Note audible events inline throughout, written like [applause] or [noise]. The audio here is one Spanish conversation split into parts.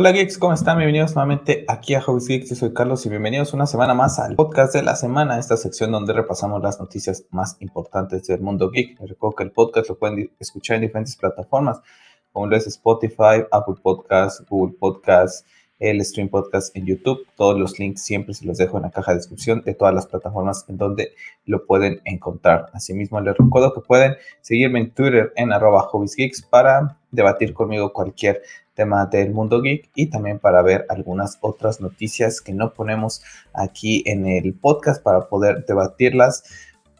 Hola geeks, ¿cómo están? Bienvenidos nuevamente aquí a Hobbies Geeks. Yo soy Carlos y bienvenidos una semana más al podcast de la semana, esta sección donde repasamos las noticias más importantes del mundo geek. Les recuerdo que el podcast lo pueden escuchar en diferentes plataformas, como lo es Spotify, Apple Podcasts, Google Podcasts, el Stream Podcast en YouTube. Todos los links siempre se los dejo en la caja de descripción de todas las plataformas en donde lo pueden encontrar. Asimismo, les recuerdo que pueden seguirme en Twitter en arroba hobbiesgeeks para debatir conmigo cualquier tema del mundo geek y también para ver algunas otras noticias que no ponemos aquí en el podcast para poder debatirlas,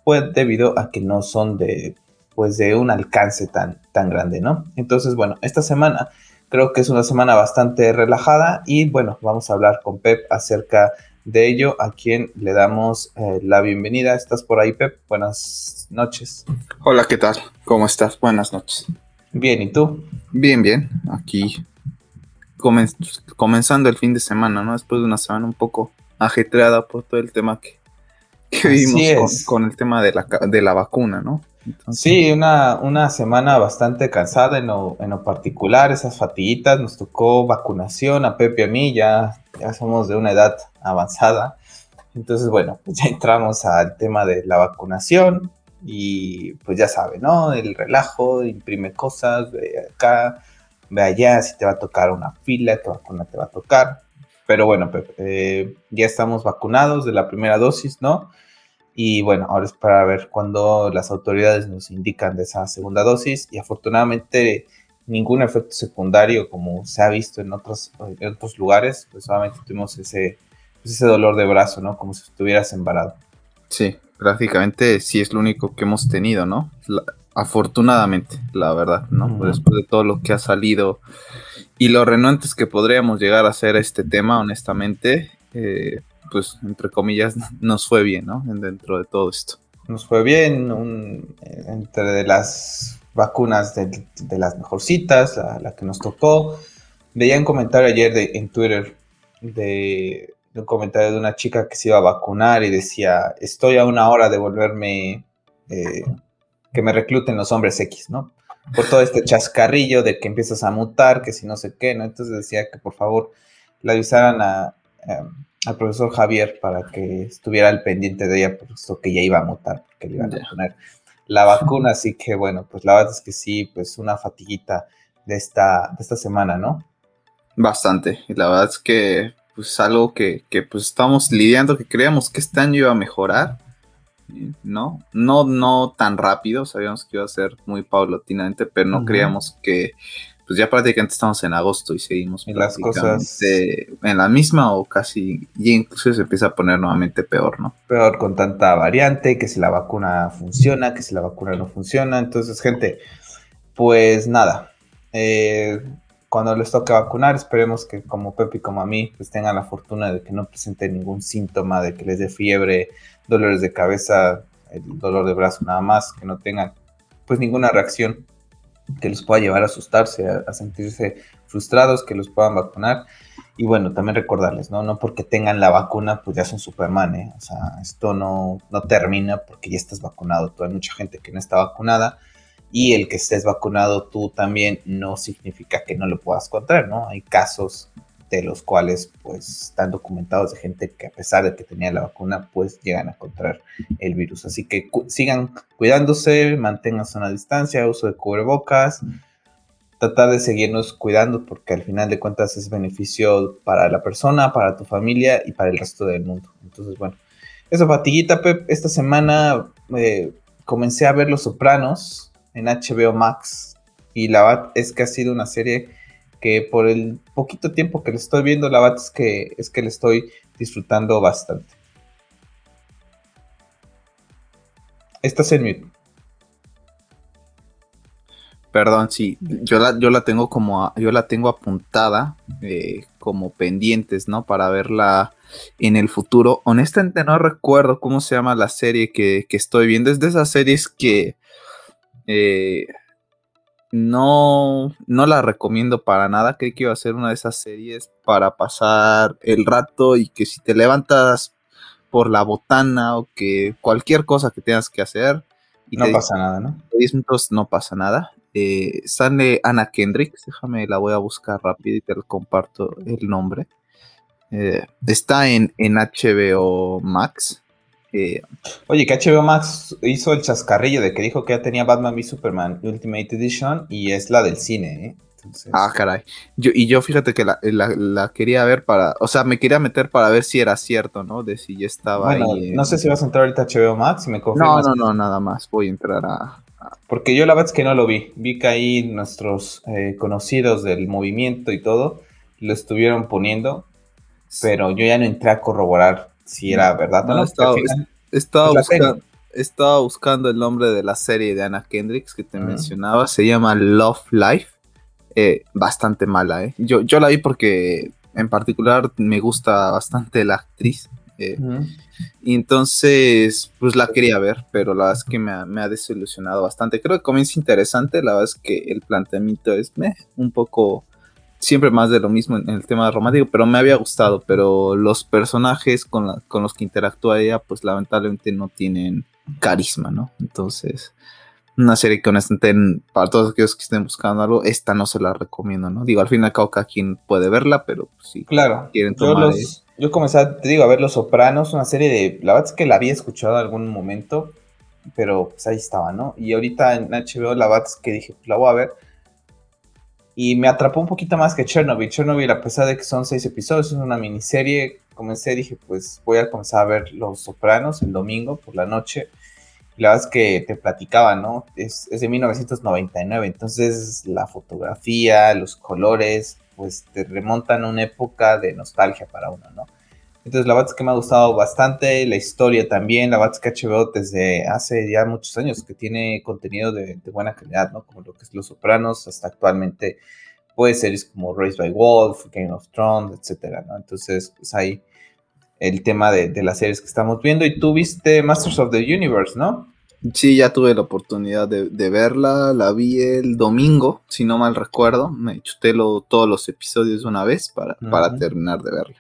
pues debido a que no son de pues de un alcance tan, tan grande, ¿no? Entonces, bueno, esta semana Creo que es una semana bastante relajada y bueno, vamos a hablar con Pep acerca de ello, a quien le damos eh, la bienvenida. ¿Estás por ahí, Pep? Buenas noches. Hola, ¿qué tal? ¿Cómo estás? Buenas noches. Bien, ¿y tú? Bien, bien. Aquí comenzando el fin de semana, ¿no? Después de una semana un poco ajetreada por todo el tema que, vimos con, el tema de la, de la vacuna, ¿no? Sí, una, una, semana bastante cansada en lo, en lo, particular, esas fatiguitas, nos tocó vacunación a Pepe y a mí, ya, ya somos de una edad avanzada. Entonces, bueno, pues ya entramos al tema de la vacunación y pues ya sabe, ¿no? El relajo, imprime cosas, ve acá, ve allá, si te va a tocar una fila, qué vacuna te va a tocar. Pero bueno, Pepe, eh, ya estamos vacunados de la primera dosis, ¿no? Y bueno, ahora es para ver cuándo las autoridades nos indican de esa segunda dosis y afortunadamente ningún efecto secundario como se ha visto en otros, en otros lugares, pues solamente tuvimos ese, pues ese dolor de brazo, ¿no? Como si estuvieras embarado. Sí, prácticamente sí es lo único que hemos tenido, ¿no? afortunadamente, la verdad, ¿no? Después de todo lo que ha salido y lo renuentes que podríamos llegar a hacer este tema, honestamente, eh, pues, entre comillas, nos fue bien, ¿no? Dentro de todo esto. Nos fue bien, entre las vacunas de, las mejorcitas, la, la, que nos tocó. Veía un comentario ayer de, en Twitter de, un comentario de una chica que se iba a vacunar y decía, estoy a una hora de volverme, eh, que me recluten los hombres X, ¿no? Por todo este chascarrillo de que empiezas a mutar, que si no sé qué, ¿no? Entonces decía que por favor le avisaran a, al profesor Javier para que estuviera al pendiente de ella, puesto que ya iba a mutar, porque le iban a poner la vacuna, así que bueno, pues la verdad es que sí, pues una fatiguita de esta, de esta semana, ¿no? Bastante, y la verdad es que pues algo que, que pues estamos lidiando, que creíamos que este año iba a mejorar, ¿no? No, no tan rápido, sabíamos que iba a ser muy paulatinamente, pero no creíamos que pues ya prácticamente estamos en agosto y seguimos y las cosas en la misma o casi, y incluso se empieza a poner nuevamente peor, ¿no? Peor con tanta variante, que si la vacuna funciona, que si la vacuna no funciona. Entonces, gente, pues nada, eh, cuando les toque vacunar, esperemos que como Pepe y como a mí, pues tengan la fortuna de que no presenten ningún síntoma, de que les dé fiebre, dolores de cabeza, el dolor de brazo nada más, que no tengan pues ninguna reacción que los pueda llevar a asustarse, a, sentirse frustrados, que los puedan vacunar. Y bueno, también recordarles, ¿no? No porque tengan la vacuna, pues ya son Superman, ¿eh? O sea, esto no, no termina porque ya estás vacunado. Tú hay mucha gente que no está vacunada y el que estés vacunado tú también no significa que no lo puedas contraer, ¿no? Hay casos de los cuales pues están documentados de gente que a pesar de que tenía la vacuna pues llegan a contraer el virus. Así que sigan cuidándose, manténganse a una distancia, uso de cubrebocas, tratar de seguirnos cuidando porque al final de cuentas es beneficio para la persona, para tu familia y para el resto del mundo. Entonces bueno, eso fatiguita Pep, esta semana eh, comencé a ver Los Sopranos en HBO Max y la verdad es que ha sido una serie que por el poquito tiempo que le estoy viendo, la verdad es que, es que le estoy disfrutando bastante. Estás en mute. Perdón, sí, yo la, yo la tengo como, yo la tengo apuntada eh, como pendientes, ¿no? Para verla en el futuro. Honestamente no recuerdo cómo se llama la serie que, que estoy viendo. Es de esas series que eh, no, no la recomiendo para nada. Creí que iba a ser una de esas series para pasar el rato y que si te levantas por la botana o que cualquier cosa que tengas que hacer. Y no pasa nada, ¿no? 10 minutos no pasa nada. Eh, sale Anna Kendrick, déjame, la voy a buscar rápido y te comparto el nombre. Eh, está en, en, HBO Max. Eh, Oye, que HBO Max hizo el chascarrillo de que dijo que ya tenía Batman v Superman Ultimate Edition y es la del cine, ¿eh? Ah, caray. Yo, y yo fíjate que la, quería ver para, o sea, me quería meter para ver si era cierto, ¿no? De si ya estaba ahí. No sé si vas a entrar ahorita a HBO Max y me No, no, no, nada más. Voy a entrar a, Porque yo la verdad es que no lo vi. Vi que ahí nuestros eh, conocidos del movimiento y todo lo estuvieron poniendo, pero yo ya no entré a corroborar si era verdad no. Estaba, buscando, estaba buscando el nombre de la serie de Anna Kendricks que te mencionaba. Se llama Love Life eh, bastante mala. ¿eh? Yo, yo la vi porque en particular me gusta bastante la actriz. Eh, y entonces, pues la quería ver, pero la verdad es que me ha, desilusionado bastante. Creo que comienza interesante, la verdad es que el planteamiento es un poco siempre más de lo mismo en, el tema romántico, pero me había gustado, pero los personajes con, con los que interactúa ella, pues lamentablemente no tienen carisma, ¿no? Entonces, una serie que honestamente para todos aquellos que estén buscando algo, esta no se la recomiendo, ¿no? Digo, al fin y al cabo cada quien puede verla, pero pues, sí. Claro. Quieren tomar yo, yo comencé, te digo, a ver Los Sopranos, una serie de, la verdad es que la había escuchado en algún momento, pero pues ahí estaba, ¿no? Y ahorita en HBO la verdad es que dije, pues la voy a ver. Y me atrapó un poquito más que Chernobyl. Chernobyl, a pesar de que son seis episodios, es una miniserie. Comencé, dije, pues voy a comenzar a ver Los Sopranos el domingo por la noche la verdad es que te platicaba, ¿no? Es, de 1999, entonces la fotografía, los colores, pues te remontan a una época de nostalgia para uno, ¿no? Entonces la verdad es que me ha gustado bastante, la historia también, la verdad es que HBO desde hace ya muchos años que tiene contenido de, buena calidad, ¿no? Como lo que es Los Sopranos, hasta actualmente, pues series como Raised by Wolf, Game of Thrones, etcétera, ¿no? Entonces, pues ahí el tema de, de, las series que estamos viendo. Y tú viste Masters of the Universe, ¿no? Sí, ya tuve la oportunidad de, verla, la vi el domingo, si no mal recuerdo, me chuté todos los episodios una vez para, para terminar de verla.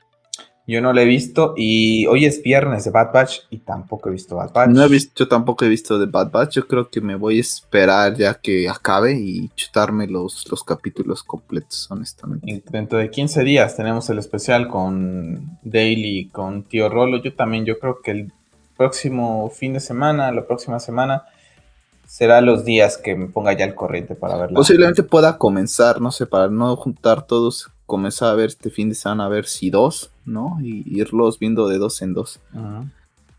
Yo no la he visto y hoy es viernes de Bad Batch y tampoco he visto Bad Batch. No he visto, yo tampoco he visto de Bad Batch, yo creo que me voy a esperar ya que acabe y chutarme los, los capítulos completos, honestamente. dentro de 15 días tenemos el especial con Daily, con Tío Rolo, yo también, yo creo que el próximo fin de semana, la próxima semana, será los días que me ponga ya el corriente para verla. Posiblemente pueda comenzar, no sé, para no juntar todos, comenzar a ver este fin de semana, a ver si dos, ¿no? Y irlos viendo de dos en dos.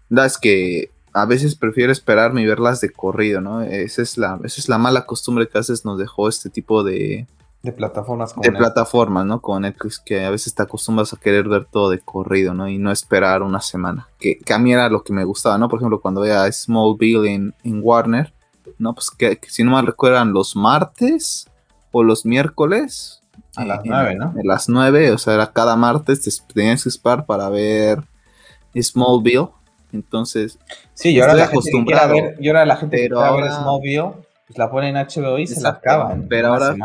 La es que a veces prefiero esperarme y verlas de corrido, ¿no? Esa es la, esa es la mala costumbre que a veces nos dejó este tipo de, de plataformas como De plataformas, ¿no? Como Netflix, que a veces te acostumbras a querer ver todo de corrido, ¿no? Y no esperar una semana. Que, a mí era lo que me gustaba, ¿no? Por ejemplo, cuando veía Smallville en, en Warner, ¿no? Pues que, si no me recuerdan, los martes o los miércoles. A las nueve, ¿no? A las nueve, o sea, era cada martes, te tenías que esperar para ver Smallville. Entonces, sí, yo era la acostumbrado. Gente yo era la gente pero que ahora, ver Smallville, pues la ponen en HBO y se la acaban. Pero ahora,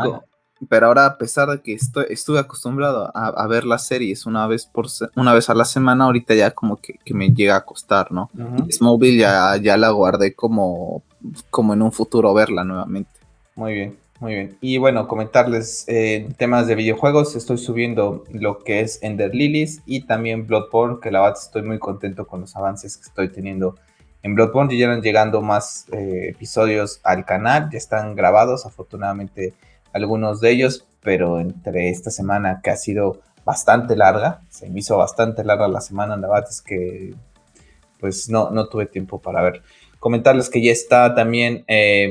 pero ahora, a pesar de que estoy, estuve acostumbrado a, ver las series una vez, por, una vez a la semana, ahorita ya como que, me llega a costar, ¿no? Smallville ya, ya la guardé como, como en un futuro verla nuevamente. Muy bien, muy bien. Y bueno, comentarles eh, temas de videojuegos. Estoy subiendo lo que es Ender Lilies y también Bloodborne, que la verdad estoy muy contento con los avances que estoy teniendo en Bloodborne. Ya llegan llegando más eh, episodios al canal, ya están grabados, afortunadamente algunos de ellos, pero entre esta semana que ha sido bastante larga, se me hizo bastante larga la semana, la verdad es que pues no, no tuve tiempo para ver. Comentarles que ya está también eh,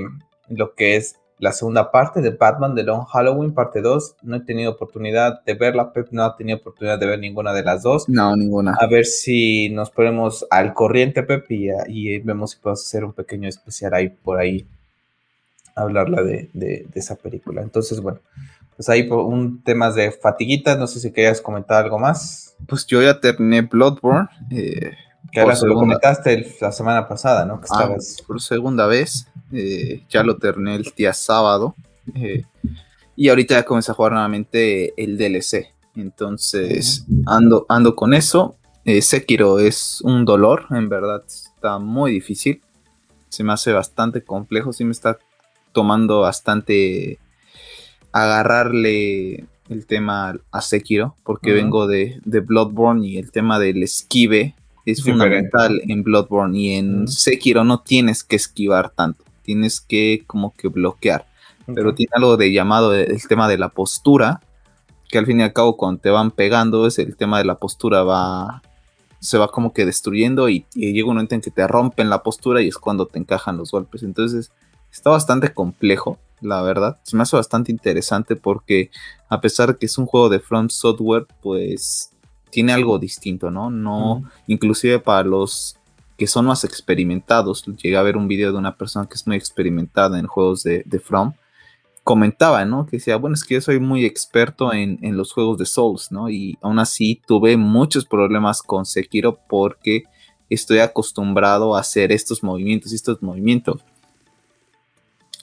lo que es la segunda parte de Batman de Long Halloween, parte 2. No he tenido oportunidad de verla, Pep no ha tenido oportunidad de ver ninguna de las dos. No, ninguna. A ver si nos ponemos al corriente, Pep, y, y vemos si podemos hacer un pequeño especial ahí por ahí hablarla de, de, esa película. Entonces, bueno, pues ahí un temas de fatiguitas, no sé si querías comentar algo más. Pues yo ya terminé Bloodborne. Eh, que ahora lo comentaste la semana pasada, ¿no? Que ah, por segunda vez. Eh, ya lo terminé el día sábado. Eh, y ahorita ya comencé a jugar nuevamente el DLC. Entonces, ando, ando con eso. Sekiro es un dolor, en verdad. Está muy difícil. Se me hace bastante complejo. Sí me está tomando bastante agarrarle el tema a Sekiro, porque vengo de, de, Bloodborne y el tema del esquive es fundamental en Bloodborne y en Sekiro no tienes que esquivar tanto, tienes que como que bloquear, pero tiene algo de llamado el tema de la postura, que al fin y al cabo cuando te van pegando es el tema de la postura va se va como que destruyendo y, llega un momento en que te rompen la postura y es cuando te encajan los golpes. Entonces está bastante complejo, la verdad. Se me hace bastante interesante porque a pesar de que es un juego de Front Software, pues tiene algo distinto, ¿no? No, inclusive para los que son más experimentados, llegué a ver un video de una persona que es muy experimentada en juegos de, de From comentaba, ¿no? Que decía, bueno, es que yo soy muy experto en, los juegos de Souls, ¿no? Y aún así tuve muchos problemas con Sekiro porque estoy acostumbrado a hacer estos movimientos y estos movimientos.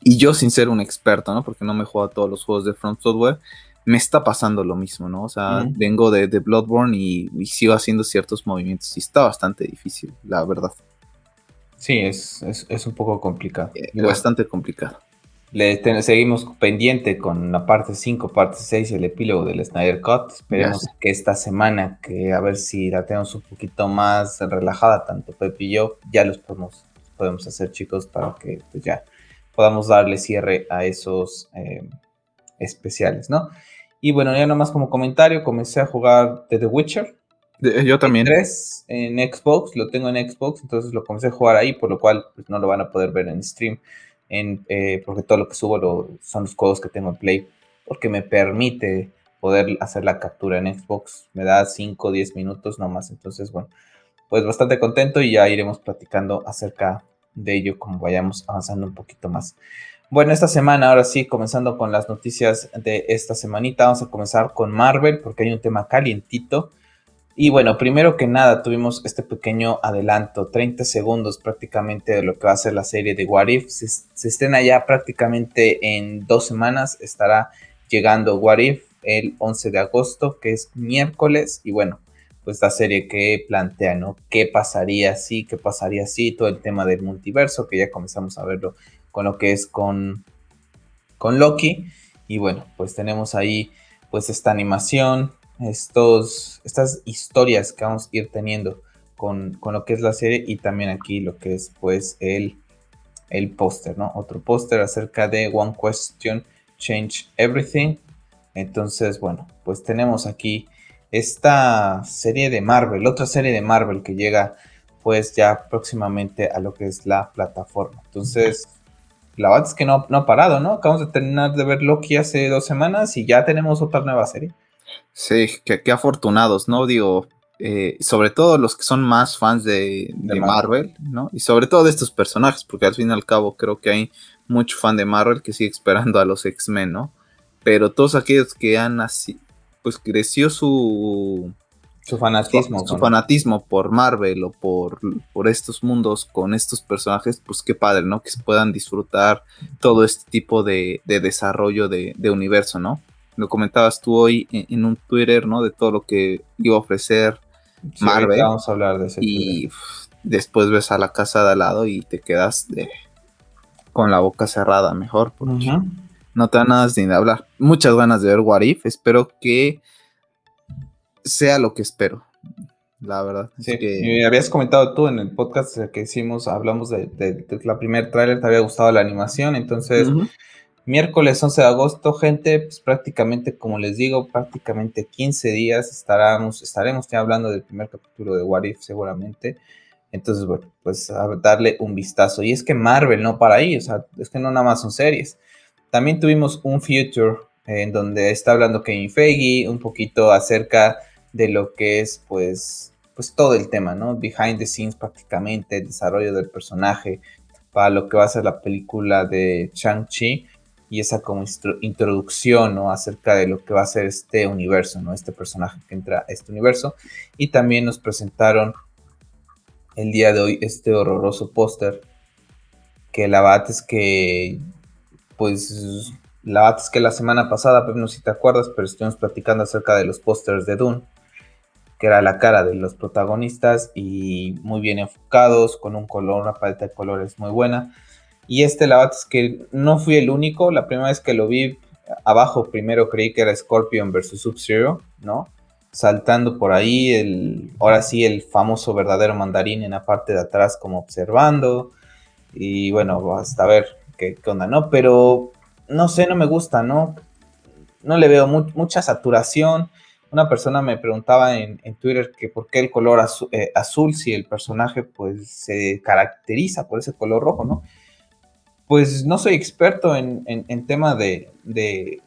Y yo sin ser un experto, ¿no? Porque no me juego a todos los juegos de Front Software, me está pasando lo mismo, ¿no? O sea, vengo de, Bloodborne y, sigo haciendo ciertos movimientos y está bastante difícil, la verdad. Sí, es, un poco complicado. Eh, bastante complicado. Le seguimos pendiente con la parte 5, parte 6 y el epílogo del Snyder Cut. Esperemos que esta semana, que a ver si la tenemos un poquito más relajada, tanto Pepe y yo, ya los podemos, podemos hacer, chicos, para que pues, ya podamos darle cierre a esos eh, especiales, ¿no? Y bueno, ya nomás como comentario, comencé a jugar The Witcher. yo también. 3 en Xbox, lo tengo en Xbox, entonces lo comencé a jugar ahí, por lo cual pues, no lo van a poder ver en stream eh, porque todo lo que subo son los juegos que tengo en Play, porque me permite poder hacer la captura en Xbox. Me da 5 o 10 minutos nomás. Entonces, bueno, pues bastante contento y ya iremos platicando acerca de ello como vayamos avanzando un poquito más. Bueno, esta semana, ahora sí, comenzando con las noticias de esta semanita, vamos a comenzar con Marvel porque hay un tema calientito y bueno, primero que nada tuvimos este pequeño adelanto, 30 segundos prácticamente de lo que va a ser la serie de What If. Se, se estrena ya prácticamente en dos semanas, estará llegando What If el 11 de agosto, que es miércoles. Y bueno, pues la serie que plantea, ¿no? ¿Qué pasaría si? ¿Qué pasaría si? Todo el tema del multiverso, que ya comenzamos a verlo con lo que es con, con Loki. Y bueno, pues tenemos ahí pues esta animación, estos, estas historias que vamos a ir teniendo con, lo que es la serie y también aquí lo que es pues el, el póster, ¿no? Otro póster acerca de One Question Change Everything. Entonces, bueno, pues tenemos aquí esta serie de Marvel, otra serie de Marvel que llega pues ya próximamente a lo que es la plataforma. Entonces, la verdad es que no, no ha parado, ¿no? Acabamos de terminar de ver Loki hace dos semanas y ya tenemos otra nueva serie. Sí, qué, afortunados, ¿no? Digo, eh, sobre todo los que son más fans de, Marvel, ¿no? Y sobre todo de estos personajes, porque al fin y al cabo creo que hay mucho fan de Marvel que sigue esperando a los X-Men, ¿no? Pero todos aquellos que han así, pues creció su... Su fanatismo. Su, fanatismo por Marvel o por, por estos mundos con estos personajes, pues qué padre, ¿no? Que se puedan disfrutar todo este tipo de, desarrollo de, de universo, ¿no? lo comentabas tú hoy en, un Twitter, ¿no? De todo lo que iba a ofrecer Marvel. Vamos a hablar de ese. Y después ves a la casa de al lado y te quedas con la boca cerrada, mejor, porque no te dan nada ni de hablar. Muchas ganas de ver What If. Espero que sea lo que espero. La verdad. Sí, que... habías comentado tú en el podcast que hicimos, hablamos de, la primer tráiler, te había gustado la animación, entonces Miércoles 11 de agosto, gente, pues prácticamente, como les digo, prácticamente 15 días estaremos, estaremos ya hablando del primer capítulo de What If seguramente. Entonces, bueno, pues a darle un vistazo. Y es que Marvel no para ahí, o sea, es que no nada más son series. También tuvimos un Future en donde está hablando Kevin Feige un poquito acerca de lo que es, pues, pues todo el tema, ¿no? Behind the scenes prácticamente, el desarrollo del personaje para lo que va a ser la película de Shang-Chi y esa como introducción ¿no? acerca de lo que va a ser este universo, ¿no? este personaje que entra a este universo. Y también nos presentaron el día de hoy este horroroso póster que la verdad es que, pues, la verdad es que la semana pasada, no sé si te acuerdas, pero estuvimos platicando acerca de los pósters de Dune, que era la cara de los protagonistas y muy bien enfocados, con un color, una paleta de colores muy buena. Y este, la es que no fui el único. La primera vez que lo vi abajo, primero creí que era Scorpion versus Sub-Zero, ¿no? Saltando por ahí, el, ahora sí, el famoso verdadero mandarín en la parte de atrás, como observando. Y bueno, hasta ver qué onda, ¿no? Pero no sé, no me gusta, ¿no? No le veo mucha saturación. Una persona me preguntaba en, Twitter que por qué el color eh, azul, si el personaje pues se caracteriza por ese color rojo, ¿no? Pues no soy experto en, en, tema de, de,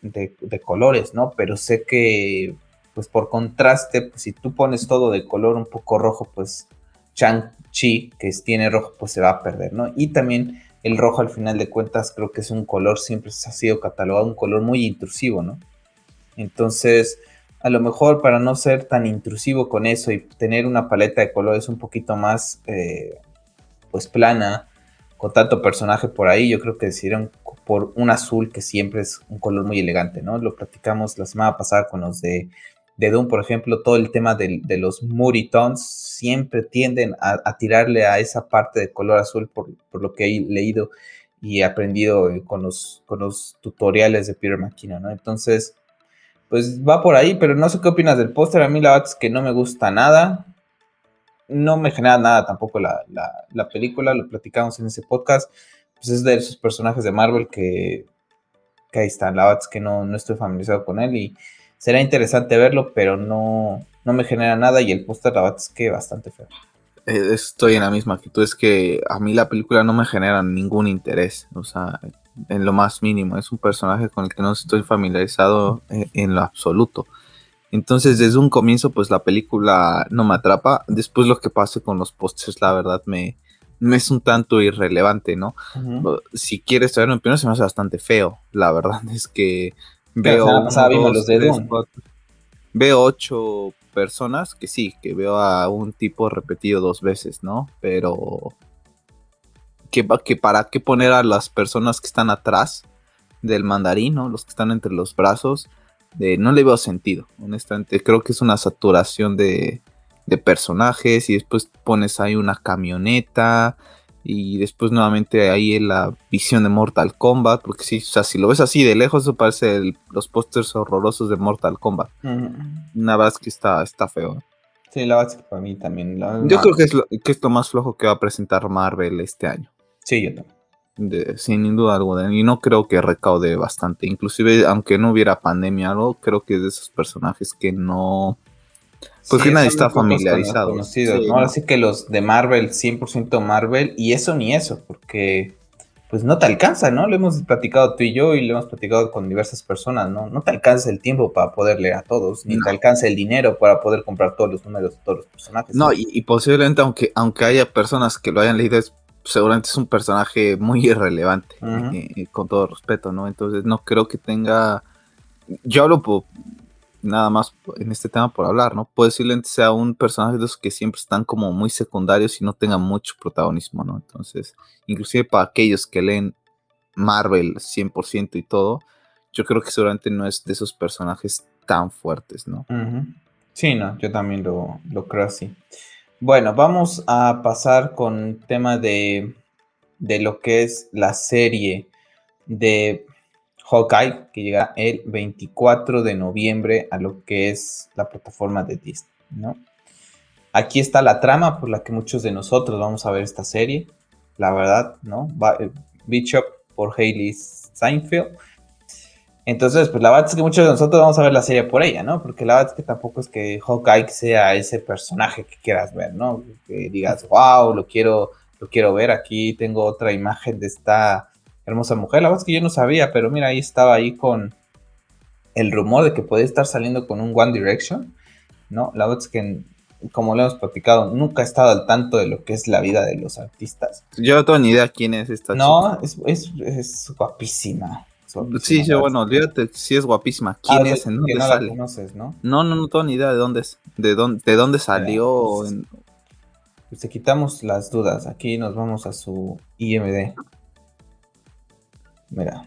de, colores, ¿no? Pero sé que pues por contraste, pues, si tú pones todo de color un poco rojo, pues Chang-Chi, que tiene rojo, pues se va a perder, ¿no? Y también el rojo al final de cuentas creo que es un color, siempre ha sido catalogado un color muy intrusivo, ¿no? Entonces, a lo mejor para no ser tan intrusivo con eso y tener una paleta de colores un poquito más, eh, pues plana, con tanto personaje por ahí, yo creo que decidieron por un azul que siempre es un color muy elegante, ¿no? Lo platicamos la semana pasada con los de de Doom, por ejemplo, todo el tema de, los Moody siempre tienden a, tirarle a esa parte de color azul por, lo que he leído y aprendido eh, con los, con los tutoriales de Peter McKinnon, ¿no? Entonces, pues va por ahí, pero no sé qué opinas del póster. A mí la verdad es que no me gusta nada. No me genera nada tampoco la, película, lo platicamos en ese podcast. Pues es de esos personajes de Marvel que, que ahí están. La verdad es que no, no estoy familiarizado con él y será interesante verlo, pero no, no me genera nada y el póster la verdad es que bastante feo. Eh, estoy en la misma actitud, es que a mí la película no me genera ningún interés, o sea, en lo más mínimo, es un personaje con el que no estoy familiarizado en, en lo absoluto. Entonces, desde un comienzo, pues la película no me atrapa. Después lo que pase con los pósters, la verdad, me, me es un tanto irrelevante, ¿no? Si quieres saber mi opinión, se me hace bastante feo. La verdad [laughs] es que Veo, veo ocho personas que sí, que veo a un tipo repetido dos veces, ¿no? Pero que, que para qué poner a las personas que están atrás del mandarín, ¿no? Los que están entre los brazos, de, no le veo sentido, honestamente. Creo que es una saturación de, de personajes y después pones ahí una camioneta y después nuevamente ahí en la visión de Mortal Kombat, porque sí, o sea, si lo ves así de lejos, eso parece los pósters horrorosos de Mortal Kombat. Una vez que está, está feo. Sí, la verdad es que para mí también. yo creo que es, lo, que es lo más flojo que va a presentar Marvel este año. Sí, yo también. sin duda alguna. Y no creo que recaude bastante. Inclusive, aunque no hubiera pandemia algo, creo que es de esos personajes que no pues que nadie está familiarizado. Ahora sí que los de Marvel, 100% Marvel, y eso ni eso, porque pues no te alcanza, ¿no? Lo hemos platicado tú y yo y lo hemos platicado con diversas personas, ¿no? No te alcanza el tiempo para poder leer a todos, ni te alcanza el dinero para poder comprar todos los números de todos los personajes. No, y, posiblemente aunque, aunque haya personas que lo hayan leído, seguramente es un personaje muy [laughs] irrelevante, eh, con todo respeto, ¿no? Entonces no creo que tenga... Yo hablo por, nada más en este tema por hablar, ¿no? Posiblemente sea un personaje de esos que siempre están como muy secundarios y no tengan mucho protagonismo, ¿no? Entonces, inclusive para aquellos que leen Marvel 100% y todo, yo creo que seguramente no es de esos personajes tan fuertes, ¿no? Sí, no, yo también lo, lo, creo así. Bueno, vamos a pasar con tema de, de lo que es la serie de Hawkeye, que llega el 24 de noviembre a lo que es la plataforma de Disney, ¿no? Aquí está la trama por la que muchos de nosotros vamos a ver esta serie, la verdad, ¿no? Eh, Bishop por Hailey Seinfeld. Entonces, pues la verdad es que muchos de nosotros vamos a ver la serie por ella, ¿no? Porque la verdad es que tampoco es que Hawkeye sea ese personaje que quieras ver, ¿no? Que digas, wow, lo quiero, lo quiero ver. Aquí tengo otra imagen de esta hermosa mujer. La verdad es que yo no sabía, pero mira, ahí estaba ahí con el rumor de que puede estar saliendo con un One Direction, ¿no? La verdad es que, como lo hemos platicado, nunca he estado al tanto de lo que es la vida de los artistas. Yo no tengo ni idea quién es esta no, chica. No, es, guapísima. Sí, yo, bueno, olvídate, sí es guapísima. ¿Quién ah, es? ¿En dónde no sale? La conoces, ¿no? ¿no? No, no, tengo ni idea de dónde es, de dónde, de dónde salió. Pues, pues, quitamos las dudas. Aquí nos vamos a su IMD. Mira,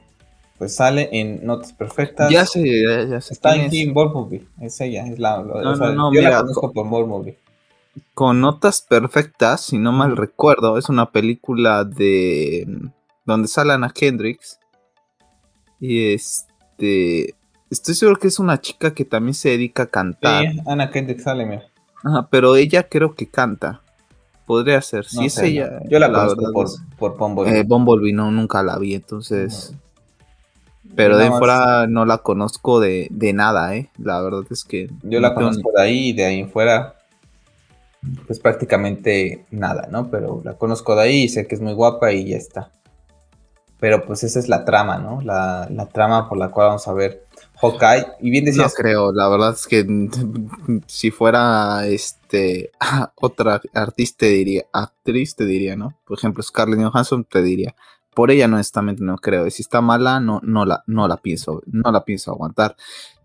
pues sale en Notas Perfectas. Ya sé, ya, sé. Está en Team Movie, es ella, es la. No, no, no, yo la conozco por Movie. con notas perfectas, si no mal recuerdo, es una película de donde sale Anna Kendricks. Y este estoy seguro que es una chica que también se dedica a cantar. Sí, Anna Kendricks sale, mira. Ajá, pero ella creo que canta. Podría ser. Si es ella. Yo la, conozco por, por Bumblebee. Eh, Bumblebee no, nunca la vi, entonces. Pero de fuera no la conozco de, de, nada, ¿eh? La verdad es que. Yo la conozco de ahí y de ahí en fuera. Pues prácticamente nada, ¿no? Pero la conozco de ahí y sé que es muy guapa y ya está. Pero pues esa es la trama, ¿no? La, la trama por la cual vamos a ver Hawkeye. Y bien decías. No creo, la verdad es que [laughs] si fuera este [laughs] otra artista diría, actriz te diría, ¿no? Por ejemplo, Scarlett Johansson te diría. Por ella honestamente no creo. Si está mala, no, no la, no la pienso, no la pienso aguantar.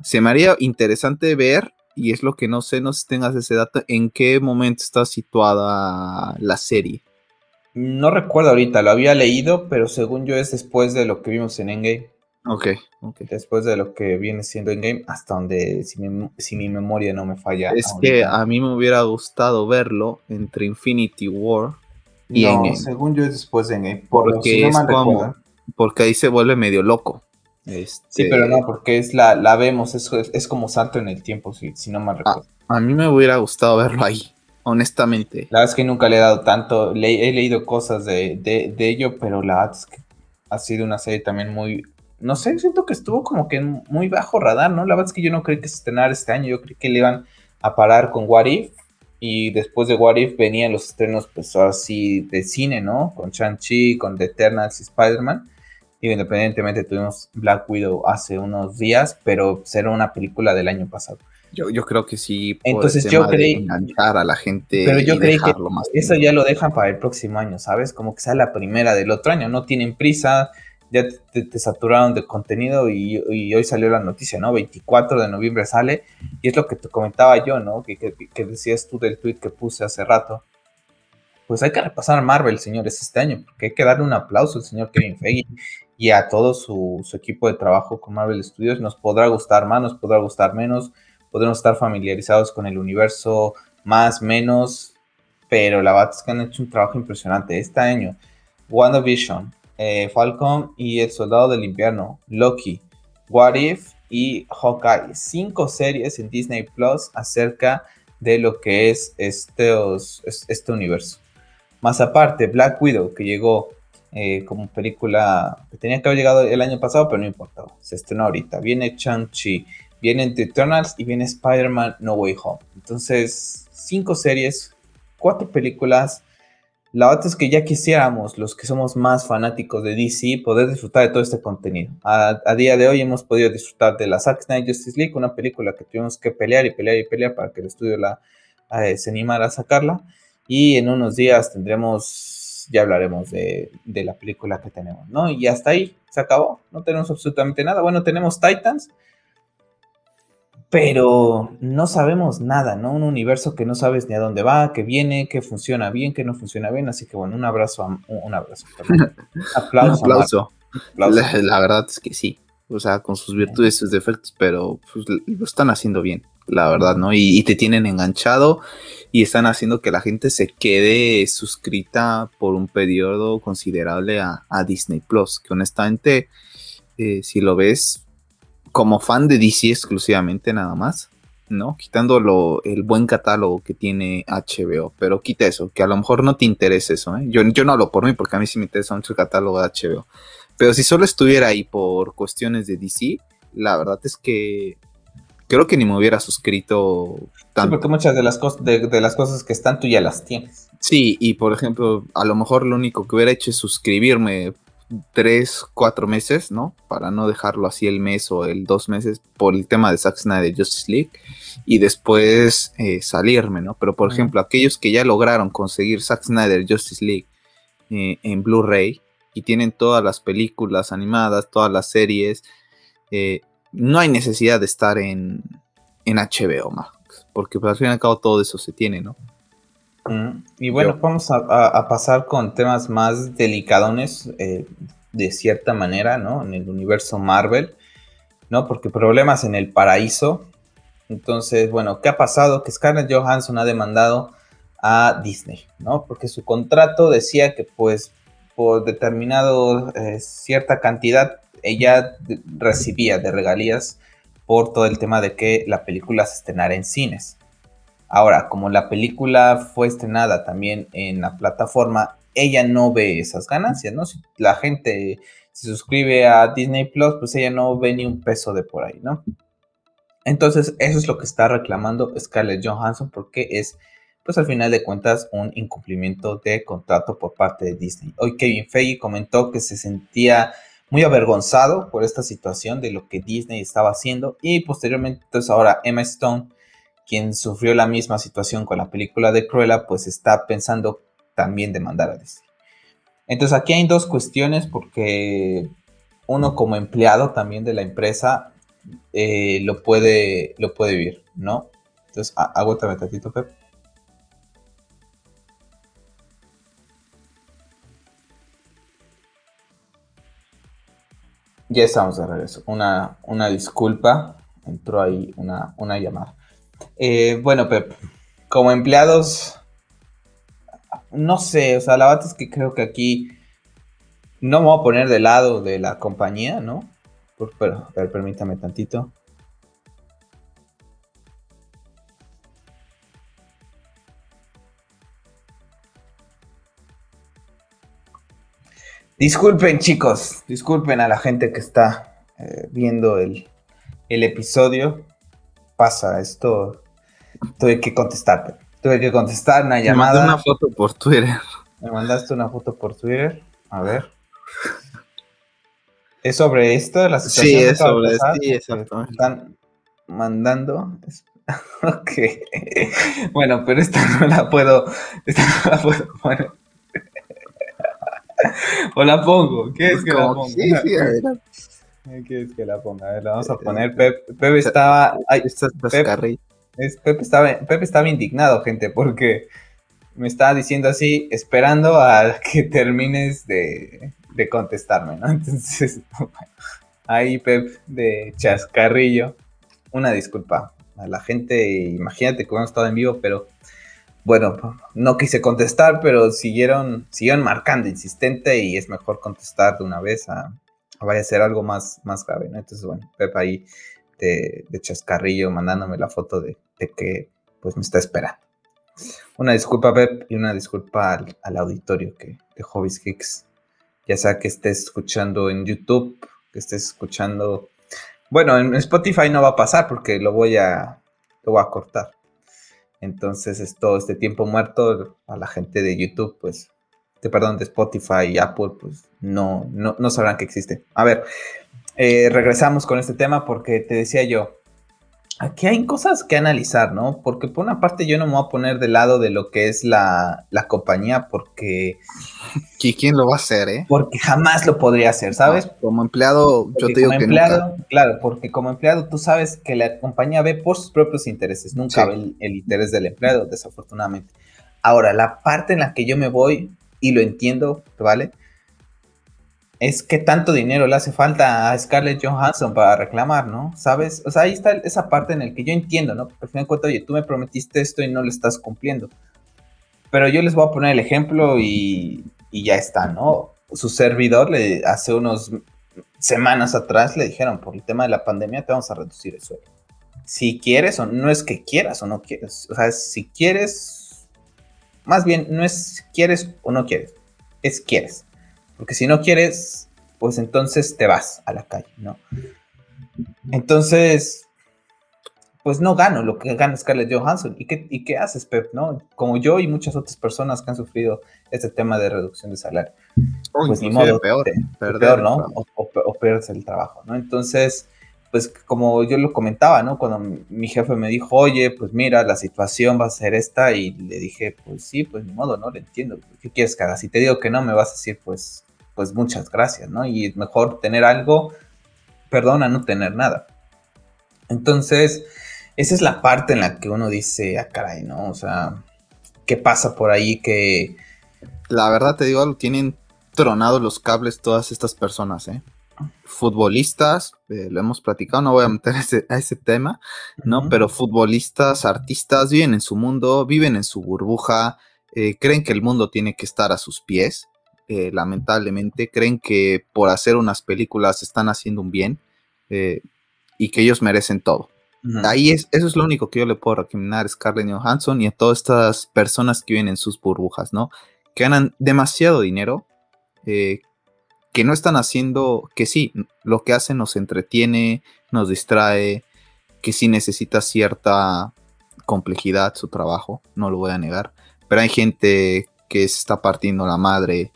Se me haría interesante ver, y es lo que no sé, no sé si tengas ese dato, en qué momento está situada la serie. No recuerdo ahorita, lo había leído, pero según yo es después de lo que vimos en Endgame. Ok, ok. Después de lo que viene siendo Endgame, hasta donde, si mi, si mi memoria no me falla. Es que a mí me hubiera gustado verlo entre Infinity War y no, según yo es después de Endgame. porque, es como, porque ahí se vuelve medio loco. Este... Sí, pero no, porque es la, la vemos, es, es como salto en el tiempo, si, si no me recuerdo. A, mí me hubiera gustado verlo ahí, honestamente. La verdad es que nunca le he dado tanto, he leído cosas de, de, ello, pero la verdad ha sido una serie también muy, no sé, siento que estuvo como que muy bajo radar, ¿no? La verdad es que yo no creí que se estrenara este año, yo creí que le iban a parar con What If, y después de What If venían los estrenos, pues así de cine, ¿no? Con Shang-Chi, con The Eternals y Spider-Man. Y independientemente tuvimos Black Widow hace unos días, pero será una película del año pasado. Yo, yo creo que sí. Entonces yo creí. Enganchar a la gente. Pero yo creí que eso ya lo dejan para el próximo año, ¿sabes? Como que sea la primera del otro año. No tienen prisa, ya te, saturaron de contenido y, hoy salió la noticia, ¿no? 24 de noviembre sale y es lo que te comentaba yo, ¿no? Que, que, decías tú del tweet que puse hace rato. Pues hay que repasar Marvel, señores, este año, porque hay que darle un aplauso al señor Kevin Feige y a todo su, su equipo de trabajo con Marvel Studios. Nos podrá gustar más, nos podrá gustar menos, podremos estar familiarizados con el universo más, menos, pero la verdad es que han hecho un trabajo impresionante este año. WandaVision, eh, Falcon y El Soldado del Invierno, Loki, What If y Hawkeye. Cinco series en Disney Plus acerca de lo que es este, este universo. Más aparte, Black Widow, que llegó eh, como película que tenía que haber llegado el año pasado, pero no importa, se estrenó ahorita. Viene Chang-Chi, viene The Eternals y viene Spider-Man No Way Home. Entonces, cinco series, cuatro películas la otra es que ya quisiéramos, los que somos más fanáticos de DC, poder disfrutar de todo este contenido. A, día de hoy hemos podido disfrutar de la Zack Snyder Justice League, una película que tuvimos que pelear y pelear y pelear para que el estudio la, eh, se animara a sacarla. Y en unos días tendremos, ya hablaremos de, de la película que tenemos, ¿no? Y hasta ahí, se acabó. No tenemos absolutamente nada. Bueno, tenemos Titans, pero no sabemos nada, ¿no? Un universo que no sabes ni a dónde va, que viene, que funciona bien, que no funciona bien. Así que bueno, un abrazo, un abrazo. [laughs] Aplauso. un aplauso. La, verdad es que sí. O sea, con sus virtudes y sus defectos, pero pues, lo están haciendo bien, la verdad, ¿no? Y, te tienen enganchado y están haciendo que la gente se quede suscrita por un periodo considerable a, Disney Plus, que honestamente, eh, si lo ves, como fan de DC exclusivamente nada más, ¿no? Quitando el buen catálogo que tiene HBO, pero quita eso, que a lo mejor no te interesa eso, ¿eh? Yo, yo no hablo por mí porque a mí sí me interesa mucho el catálogo de HBO, pero si solo estuviera ahí por cuestiones de DC, la verdad es que creo que ni me hubiera suscrito tanto. Sí, porque muchas de las, de, de las cosas que están tú ya las tienes. Sí, y por ejemplo, a lo mejor lo único que hubiera hecho es suscribirme tres, cuatro meses, ¿no? Para no dejarlo así el mes o el dos meses por el tema de Zack Snyder Justice League y después eh, salirme, ¿no? Pero por ejemplo, aquellos que ya lograron conseguir Zack Snyder Justice League eh, en Blu-ray y tienen todas las películas animadas, todas las series, eh, no hay necesidad de estar en, en HBO, Max, porque pues, al fin y al cabo todo eso se tiene, ¿no? Y bueno, vamos a, pasar con temas más delicadones, eh, de cierta manera, ¿no? En el universo Marvel, ¿no? Porque problemas en el paraíso. Entonces, bueno, ¿qué ha pasado? Que Scarlett Johansson ha demandado a Disney, ¿no? Porque su contrato decía que pues por determinado eh, cierta cantidad ella recibía de regalías por todo el tema de que la película se estrenara en cines. Ahora, como la película fue estrenada también en la plataforma, ella no ve esas ganancias, ¿no? Si la gente se suscribe a Disney Plus, pues ella no ve ni un peso de por ahí, ¿no? Entonces, eso es lo que está reclamando Scarlett Johansson porque es, pues al final de cuentas, un incumplimiento de contrato por parte de Disney. Hoy Kevin Feige comentó que se sentía muy avergonzado por esta situación de lo que Disney estaba haciendo y posteriormente, entonces ahora Emma Stone, quien sufrió la misma situación con la película de Cruella, pues está pensando también demandar a Disney. Entonces aquí hay dos cuestiones porque uno como empleado también de la empresa eh, lo, puede, lo puede vivir, ¿no? Entonces, agótame tantito, Pep. Ya estamos de regreso. Una, una disculpa. Entró ahí una, una llamada. Eh, bueno, Pep, como empleados, no sé, o sea, la verdad es que creo que aquí no me voy a poner de lado de la compañía, ¿no? pero, permítame tantito. Disculpen chicos, disculpen a la gente que está eh, viendo el, episodio. Pasa esto, tuve que contestar, tuve que contestar una llamada. Me una foto por Twitter. Me mandaste una foto por Twitter, a ver. ¿Es sobre esto? La situación sí, es sobre esto, sí, exactamente. Están mandando. [laughs] ok. bueno, pero esta no la puedo. Esta no la puedo poner. [laughs] o la pongo. ¿Qué es que la ponga? Sí, sí. ¿Qué es que la ponga? A ver, la vamos a poner. Pepe, estaba. Ay, Pepe, Pepe, estaba, Pepe estaba indignado, gente, porque me estaba diciendo así, esperando a [laughs] que termines de, de contestarme, ¿no? [laughs] Entonces, ahí Pep de Chascarrillo, una disculpa a la gente, imagínate que hemos estado en vivo, pero bueno, no quise contestar, pero siguieron, siguieron marcando insistente y es mejor contestar de una vez a, vaya a ser algo más, más grave, ¿no? Entonces, bueno, Pep ahí de, Chascarrillo mandándome la foto de, que pues me está esperando. Una disculpa, Pep, y una disculpa al, al auditorio que, de Hobbies Hicks ya sea que estés escuchando en YouTube, que estés escuchando... Bueno, en Spotify no va a pasar porque lo voy a, lo voy a cortar. Entonces, es todo este tiempo muerto a la gente de YouTube, pues, de, perdón, de Spotify y Apple, pues, no, no, no sabrán que existe. A ver, eh, regresamos con este tema porque te decía yo, aquí hay cosas que analizar, ¿no? Porque por una parte yo no me voy a poner del lado de lo que es la, compañía porque... quién lo va a hacer, eh? Porque jamás lo podría hacer, ¿sabes? como empleado, yo te digo que empleado, Claro, porque como empleado tú sabes que la compañía ve por sus propios intereses, nunca ve el, el interés del empleado, desafortunadamente. Ahora, la parte en la que yo me voy, y lo entiendo, ¿vale? Es que tanto dinero le hace falta a Scarlett Johansson para reclamar, ¿no? ¿Sabes? O sea, ahí está esa parte en la que yo entiendo, ¿no? Porque al final de cuentas, oye, tú me prometiste esto y no lo estás cumpliendo. Pero yo les voy a poner el ejemplo y, ya está, ¿no? Su servidor le hace unos semanas atrás le dijeron, por el tema de la pandemia te vamos a reducir el sueldo. Si quieres o no es que quieras o no quieres. O sea, si quieres, más bien no es quieres o no quieres, es quieres. Porque si no quieres, pues entonces te vas a la calle, ¿no? Entonces, pues no gano lo que gana Scarlett Johansson. ¿Y qué, y qué haces, Pep? ¿no? Como yo y muchas otras personas que han sufrido este tema de reducción de salario. pues ni modo, peor, peor ¿no? O, o, pierdes el trabajo, ¿no? Entonces, pues como yo lo comentaba, ¿no? Cuando mi jefe me dijo, oye, pues mira, la situación va a ser esta, y le dije, pues sí, pues ni modo, ¿no? Le entiendo. ¿Qué quieres que haga? Si te digo que no, me vas a decir, pues, pues muchas gracias, ¿no? Y es mejor tener algo, perdona, no tener nada. Entonces, esa es la parte en la que uno dice, ah, caray, ¿no? O sea, ¿qué pasa por ahí que... La verdad te digo algo, tienen tronados los cables todas estas personas, ¿eh? futbolistas, eh, lo hemos platicado, no voy a meter a ese tema, ¿no? Pero futbolistas, artistas viven en su mundo, viven en su burbuja, eh, creen que el mundo tiene que estar a sus pies, eh, lamentablemente, creen que por hacer unas películas están haciendo un bien y que ellos merecen todo. Ahí es, eso es lo único que yo le puedo recomendar a Scarlett Johansson y a todas estas personas que viven en sus burbujas, ¿no? Que ganan demasiado dinero, que no están haciendo, que sí, lo que hacen nos entretiene, nos distrae, que sí necesita cierta complejidad su trabajo, no lo voy a negar, pero hay gente que se está partiendo la madre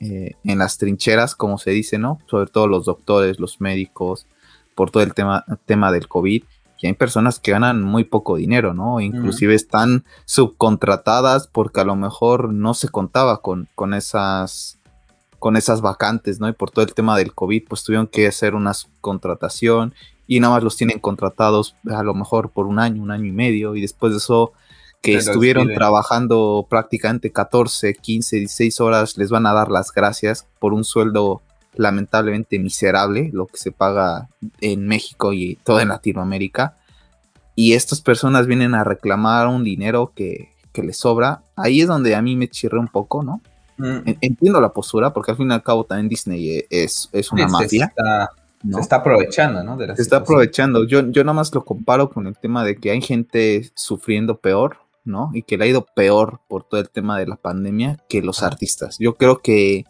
eh, en las trincheras, como se dice, ¿no? Sobre todo los doctores, los médicos, por todo el tema, tema del COVID. Y hay personas que ganan muy poco dinero, ¿no? Inclusive están subcontratadas porque a lo mejor no se contaba con, con esas con esas vacantes, ¿no? Y por todo el tema del COVID, pues tuvieron que hacer una contratación y nada más los tienen contratados a lo mejor por un año, un año y medio, y después de eso que estuvieron trabajando prácticamente 14, 15, 16 horas, les van a dar las gracias por un sueldo lamentablemente miserable, lo que se paga en México y todo en Latinoamérica. Y estas personas vienen a reclamar un dinero que, que les sobra. Ahí es donde a mí me chirre un poco, ¿no? Mm. Entiendo la postura, porque al fin y al cabo también Disney es, es una mafia. Se está aprovechando, ¿no? se está aprovechando. Yo, yo nada más lo comparo con el tema de que hay gente sufriendo peor, ¿no? Y que le ha ido peor por todo el tema de la pandemia que los artistas. Yo creo que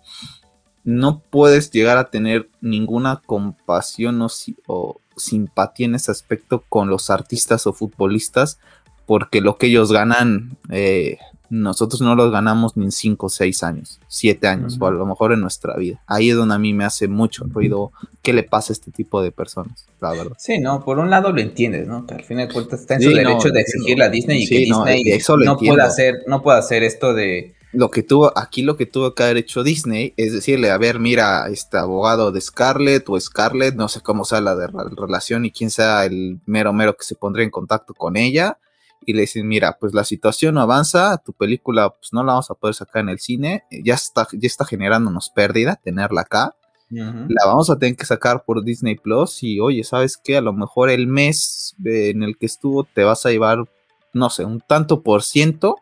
no puedes llegar a tener ninguna compasión o, simpatía en ese aspecto con los artistas o futbolistas porque lo que ellos ganan eh, nosotros no los ganamos ni en 5, 6 años, 7 años, o a lo mejor en nuestra vida. Ahí es donde a mí me hace mucho ruido qué le pasa a este tipo de personas, la verdad. Sí, no, por un lado lo entiendes, ¿no? Que al fin de cuentas está en su derecho de exigirle a Disney y que Disney no, puede hacer, no puede hacer esto de... Lo que tuvo, aquí lo que tuvo que haber hecho Disney es decirle, a ver, mira, este abogado de Scarlett o Scarlett, no sé cómo sea la de relación y quién sea el mero mero que se pondría en contacto con ella, y le dicen, mira, pues la situación no avanza, tu película pues no la vamos a poder sacar en el cine, ya está, ya está generándonos pérdida tenerla acá, la vamos a tener que sacar por Disney Plus y oye, ¿sabes qué? A lo mejor el mes en el que estuvo te vas a llevar, no sé, un tanto por ciento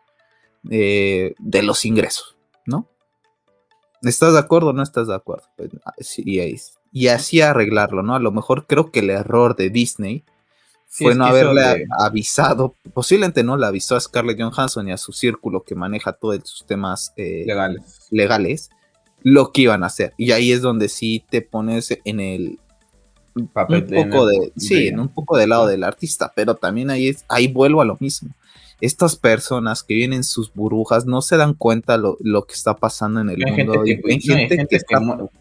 eh, de los ingresos, ¿no? ¿Estás de acuerdo o no estás de acuerdo? Pues, ah, y así arreglarlo, ¿no? A lo mejor creo que el error de Disney fue no haberle avisado, posiblemente no le avisó a Scarlett Johansson y a su círculo que maneja todos sus temas eh, legales. legales, lo que iban a hacer. Y ahí es donde sí te pones en el papel un poco de, sí, en un poco del lado del artista, pero también ahí es, ahí vuelvo a lo mismo. Estas personas que vienen en sus burbujas no se dan cuenta lo, lo que está pasando en el mundo. hay gente, que,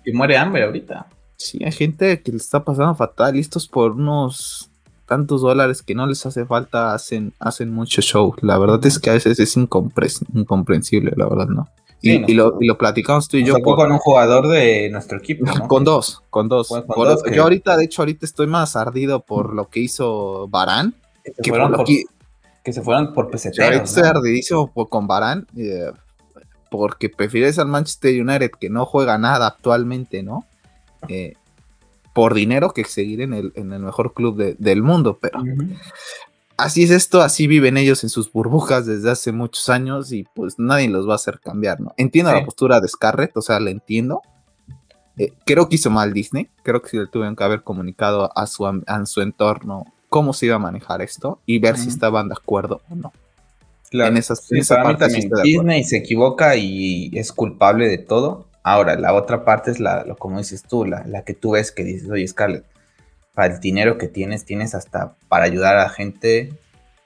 que muere hambre ahorita. Sí, hay gente que le está pasando fatal, listos por unos tantos dólares que no les hace falta, hacen, hacen mucho show. La verdad es que a veces es incomprensible, la verdad, ¿no? y, lo, platicamos tú y yo. con un jugador de nuestro equipo. Con dos, con dos. Yo ahorita, de hecho, ahorita estoy más ardido por lo que hizo Barán. Que, que, se fueron por peseteros. Ahorita estoy ardidísimo con Barán. Eh, porque prefieres al Manchester United que no juega nada actualmente, ¿no? Eh, por dinero que seguir en el, en el mejor club del mundo, pero así es esto, así viven ellos en sus burbujas desde hace muchos años y pues nadie los va a hacer cambiar, ¿no? Entiendo la postura de Scarlett, o sea, la entiendo. Eh, creo que hizo mal Disney, creo que sí le tuvieron que haber comunicado a su, a su entorno cómo se iba a manejar esto y ver si estaban de acuerdo o no. Claro. En esas, Disney se equivoca y es culpable de todo Ahora, la otra parte es la, lo, como dices tú, la, la, que tú ves que dices, oye, Scarlett, para el dinero que tienes, tienes hasta para ayudar a gente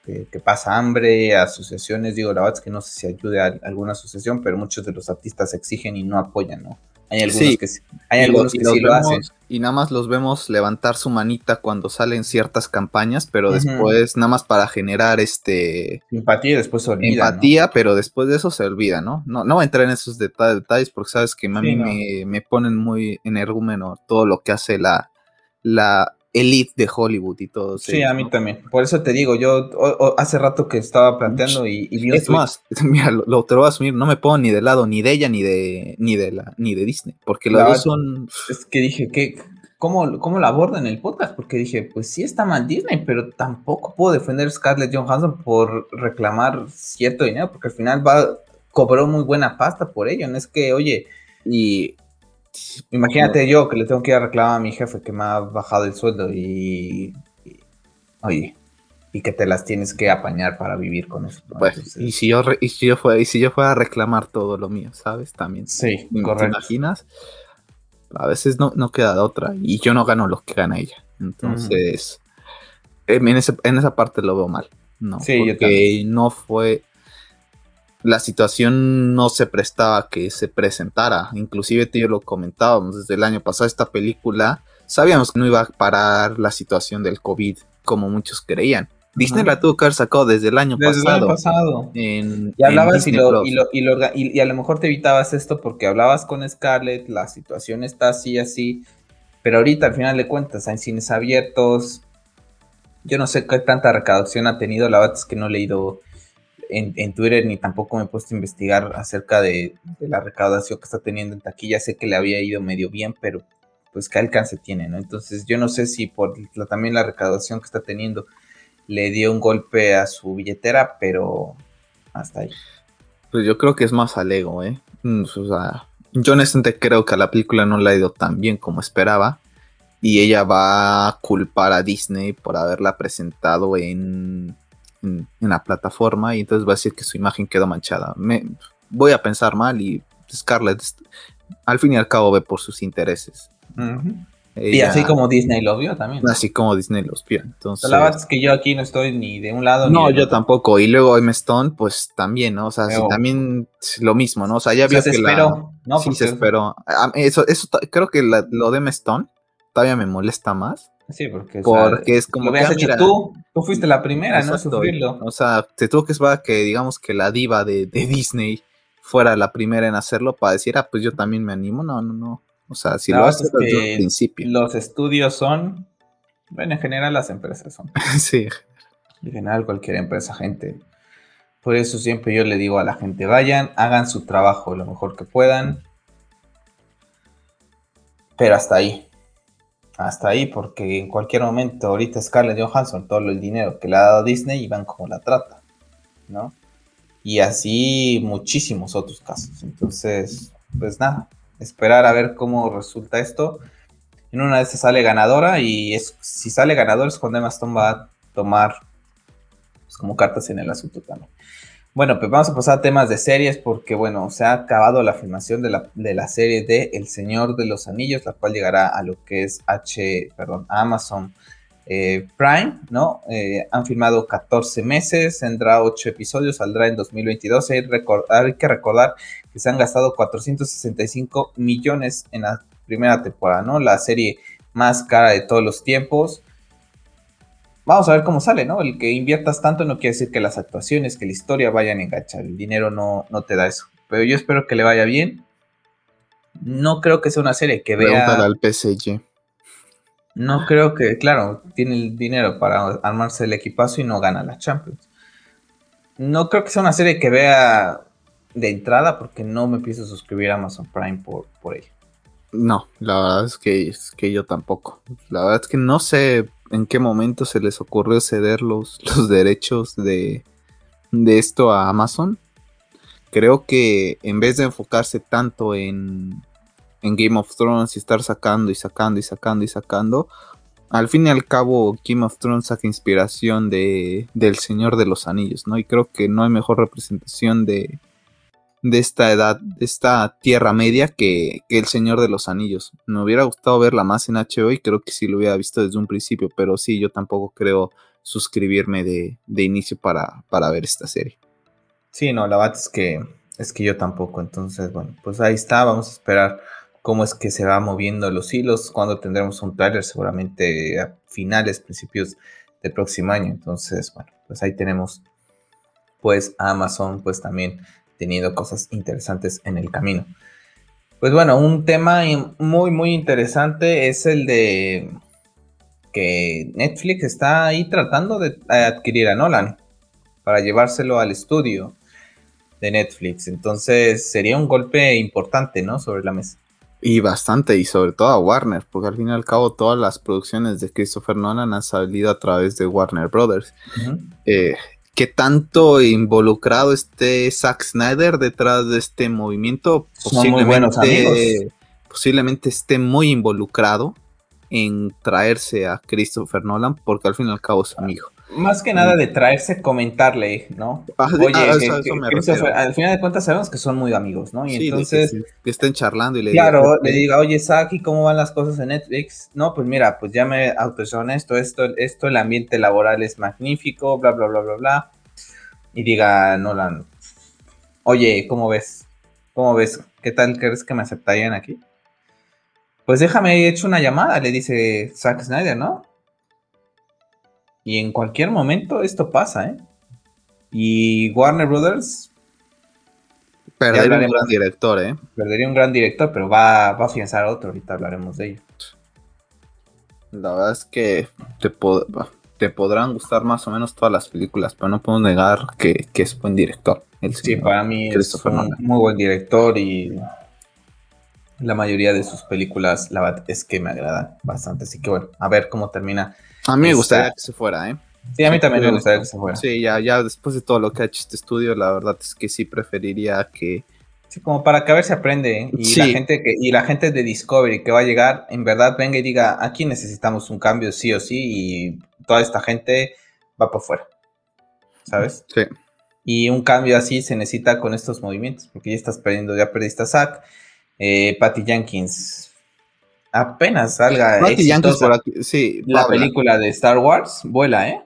que, pasa hambre, asociaciones, digo, la verdad es que no sé si ayude a alguna asociación, pero muchos de los artistas exigen y no apoyan, ¿no? Hay algunos que, hay algunos que sí lo hacen. Y nada más los vemos levantar su manita cuando salen ciertas campañas, pero después nada más para generar este... Empatía y después se olvida. Empatía, pero después de eso se olvida, ¿no? No, no voy a entrar en esos detalles porque sabes que a mí me, me, ponen muy energúmeno todo lo que hace la, la elite de Hollywood y todo. Sí, a mí también. Por eso te digo, yo hace rato que estaba planteando y, y Es más, [laughs] mira, lo, te lo voy a asumir, no me pongo ni del lado ni de ella ni de ni de la ni de Disney, porque los dos son es que dije que cómo, cómo lo aborda en el podcast, porque dije, pues sí está mal Disney, pero tampoco puedo defender a Scarlett Johansson por reclamar cierto dinero, porque al final va, cobró muy buena pasta por ello, no es que, oye, y imagínate yo que le tengo que ir a reclamar a mi jefe que me ha bajado el sueldo y, oye, y que te las tienes que apañar para vivir con eso. Pues, y si yo y si yo fuera y si yo fuera a reclamar todo lo mío, ¿sabes? También. Sí, correcto. ¿Te imaginas? a veces no, no queda otra y yo no gano lo que gana ella. Entonces, en, en, esa parte lo veo mal. No, sí, porque no fue. La situación no se prestaba que se presentara. Inclusive yo lo comentábamos desde el año pasado. Esta película sabíamos que no iba a parar la situación del COVID como muchos creían. Disney la tuvo que haber sacado desde el año desde pasado. El año pasado. En, y hablabas y, lo, y, lo, y, lo, y, a lo mejor te evitabas esto porque hablabas con Scarlett, la situación está así, así. Pero ahorita, al final de cuentas, hay cines abiertos. Yo no sé qué tanta recaudación ha tenido. La verdad es que no he leído en, Twitter ni tampoco me he puesto a investigar acerca de, la recaudación que está teniendo en taquilla. Sé que le había ido medio bien, pero pues qué alcance tiene, ¿no? Entonces yo no sé si por también la recaudación que está teniendo le dio un golpe a su billetera, pero hasta ahí. Pues yo creo que es más al ego, ¿eh? Mm, o sea, yo honestamente creo que a la película no le ha ido tan bien como esperaba. Y ella va a culpar a Disney por haberla presentado en, en, en la plataforma. Y entonces va a decir que su imagen quedó manchada. Me, voy a pensar mal y Scarlett al fin y al cabo ve por sus intereses. Uh -huh. Ella, y así como Disney lo vio también. Así como Disney los vio. Entonces, la verdad es que yo aquí no estoy ni de un lado no, ni yo otro. tampoco. Y luego M. Stone, pues también, ¿no? O sea, Pero, sí, también lo mismo, ¿no? O sea, ya vio o sea, que se esperó, la... ¿no? Sí, se esperó. Eso, eso creo que la, lo de M. Stone todavía me molesta más. Sí, porque, porque o sea, es como lo que ah, hecho tú, tú fuiste la primera, ¿no? Sufrirlo. O sea, te tuvo que esperar que digamos que la diva de, de Disney fuera la primera en hacerlo para decir, ah, pues yo también me animo. No, no, no. O sea, si lo haces desde el principio. Los estudios son, bueno, en general las empresas son. [laughs] sí. En general cualquier empresa, gente. Por eso siempre yo le digo a la gente, vayan, hagan su trabajo lo mejor que puedan. Pero hasta ahí. Hasta ahí, porque en cualquier momento, ahorita Scarlett Johansson, todo el dinero que le ha dado Disney, y van como la trata, ¿no? Y así muchísimos otros casos. Entonces, pues nada, esperar a ver cómo resulta esto. En una de esas sale ganadora y es, si sale ganador es cuando Emma Stone va a tomar pues, como cartas en el asunto también. Bueno, pues vamos a pasar a temas de series porque, bueno, se ha acabado la filmación de la, de la serie de El Señor de los Anillos, la cual llegará a lo que es H, perdón, Amazon eh, Prime, ¿no? Eh, han filmado 14 meses, tendrá 8 episodios, saldrá en 2022. Hay, hay, que recordar que se han gastado 465 millones en la primera temporada, ¿no? La serie más cara de todos los tiempos. Vamos a ver cómo sale, ¿no? El que inviertas tanto no quiere decir que las actuaciones, que la historia vayan a enganchar. El dinero no, no te da eso. Pero yo espero que le vaya bien. No creo que sea una serie que vea. Pregúntale al PSG. No creo que, claro, tiene el dinero para armarse el equipazo y no gana la Champions. No creo que sea una serie que vea de entrada porque no me pienso suscribir a Amazon Prime por, por ella. No, la verdad es que, es que yo tampoco. La verdad es que no sé en qué momento se les ocurrió ceder los, [laughs] los derechos de, de esto a Amazon. Creo que en vez de enfocarse tanto en, en Game of Thrones y estar sacando y sacando y sacando y sacando. Al fin y al cabo, Game of Thrones saca inspiración de, del Señor de los Anillos, ¿no? Y creo que no hay mejor representación de, de esta edad, de esta Tierra Media que, que, El Señor de los Anillos. Me hubiera gustado verla más en HBO y creo que sí lo hubiera visto desde un principio, pero sí, yo tampoco creo suscribirme de, de inicio para, para ver esta serie. Sí, no, la verdad es que, es que yo tampoco, entonces, bueno, pues ahí está, vamos a esperar cómo es que se va moviendo los hilos, cuando tendremos un trailer, seguramente a finales, principios del próximo año. Entonces, bueno, pues ahí tenemos pues a Amazon pues también teniendo cosas interesantes en el camino. Pues bueno, un tema muy muy interesante es el de que Netflix está ahí tratando de adquirir a Nolan para llevárselo al estudio de Netflix. Entonces sería un golpe importante, ¿no? Sobre la mesa. Y bastante, y sobre todo a Warner, porque al fin y al cabo todas las producciones de Christopher Nolan han salido a través de Warner Brothers. Eh, ¿Qué tanto involucrado esté Zack Snyder detrás de este movimiento? Posiblemente, posiblemente esté muy involucrado en traerse a Christopher Nolan, porque al fin y al cabo es amigo más que nada de traerse, comentarle, ¿no? Ah, Oye, ah, al final de cuentas sabemos que son muy amigos, ¿no? Y entonces... Que, estén charlando y le Claro, le diga, oye, Saki, ¿cómo van las cosas en Netflix? No, pues mira, pues ya me autorizó esto, esto, esto, el ambiente laboral es magnífico, bla, bla, bla, bla, bla. Y diga, Nolan, oye, ¿cómo ves? ¿Cómo ves? ¿Qué tal crees que me aceptarían aquí? Pues déjame, he hecho una llamada, le dice Zack Snyder, ¿no? Y en cualquier momento esto pasa, ¿eh? Y Warner Brothers. Perdería un gran director, ¿eh? Perdería un gran director, pero va, va a afianzar a otro. Ahorita hablaremos de ello. La verdad es que te, te podrán gustar más o menos todas las películas, pero no puedo negar que, es buen director. sí, para mí es un muy buen director y la mayoría de sus películas la verdad es que me agradan bastante. Así que bueno, a ver cómo termina a mí me gustaría que se fuera, ¿eh? Sí, a mí también me gustaría que se fuera. Sí, ya, ya después de todo lo que ha hecho este estudio, la verdad es que sí preferiría que. Sí, como para que a ver si aprende. ¿eh? Y la gente que, y la gente de Discovery que va a llegar, en verdad venga y diga, aquí necesitamos un cambio sí o sí, y toda esta gente va por fuera. ¿Sabes? Sí. Y un cambio así se necesita con estos movimientos, porque ya estás perdiendo, ya perdiste a Zack. Eh, Patty Jenkins apenas salga sí, la película de Star Wars, vuela, ¿eh?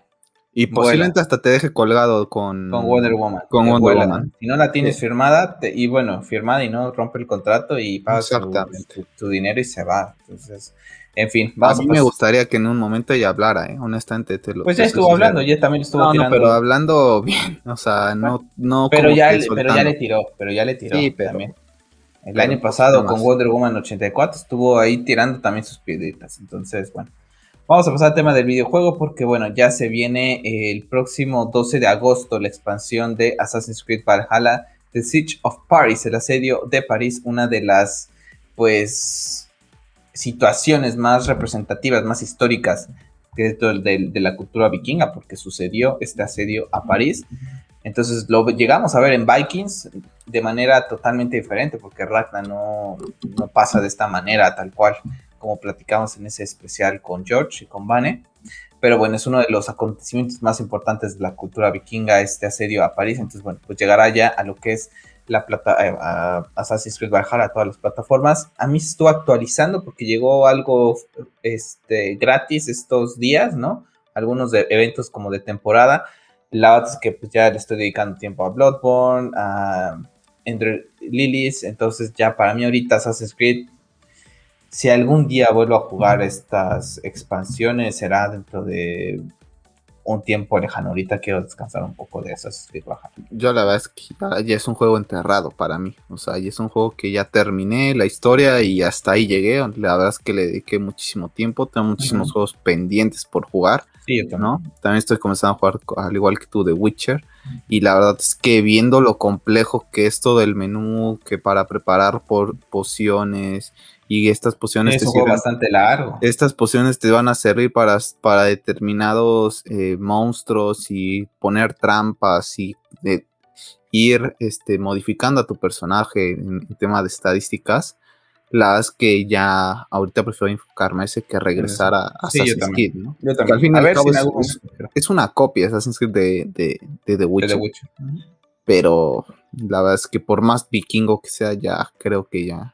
Y posiblemente hasta te deje colgado con, con Wonder Woman. Con Wonder Woman. Si no la tienes firmada, y bueno, firmada y no rompe el contrato y paga tu, dinero y se va. Entonces, en fin. Vamos a mí me gustaría que en un momento ella hablara, ¿eh? honestamente. Te lo, pues ya estuvo hablando, ya también estuvo no, tirando. No, pero hablando bien, o sea, no... no pero, ya, pero ya le tiró, pero ya le tiró sí, pero, también. El año pasado con Wonder Woman 84 estuvo ahí tirando también sus piedritas. Entonces, bueno. Vamos a pasar al tema del videojuego porque, bueno, ya se viene el próximo 12 de agosto la expansión de Assassin's Creed Valhalla, The Siege of Paris, el asedio de París, una de las, pues, situaciones más representativas, más históricas de, de la cultura vikinga, porque sucedió este asedio a París. Entonces lo llegamos a ver en Vikings de manera totalmente diferente, porque Ragnar no, pasa de esta manera, tal cual, como platicamos en ese especial con George y con Vane. Pero bueno, es uno de los acontecimientos más importantes de la cultura vikinga, este asedio a París. Entonces, bueno, pues llegará ya a lo que es la plata, eh, a Assassin's Creed Valhalla a todas las plataformas. A mí se estuvo actualizando porque llegó algo este, gratis estos días, ¿no? Algunos eventos como de temporada la verdad es que pues, ya le estoy dedicando tiempo a Bloodborne, a Ender Lilies, entonces ya para mí ahorita Assassin's Creed, si algún día vuelvo a jugar estas expansiones, será dentro de un tiempo lejano. Ahorita quiero descansar un poco de Assassin's Creed Yo la verdad es que ya, es un juego enterrado para mí. O sea, ya es un juego que ya terminé la historia y hasta ahí llegué. La verdad es que le dediqué muchísimo tiempo. Tengo muchísimos juegos pendientes por jugar. Sí, ¿no? También estoy comenzando a jugar, al igual que tú, The Witcher. Y la verdad es que viendo lo complejo que es todo el menú, que para preparar por pociones y estas pociones es un bastante largo. Estas pociones te van a servir para, para determinados eh, monstruos y poner trampas y ir este, modificando a tu personaje en, en tema de estadísticas las que ya ahorita prefiero enfocarme ese que regresar a, Assassin's Creed, ¿no? Yo también. al fin y al cabo es, una copia Assassin's Creed de, de, de The Witcher. Pero la verdad es que por más vikingo que sea, ya creo que ya.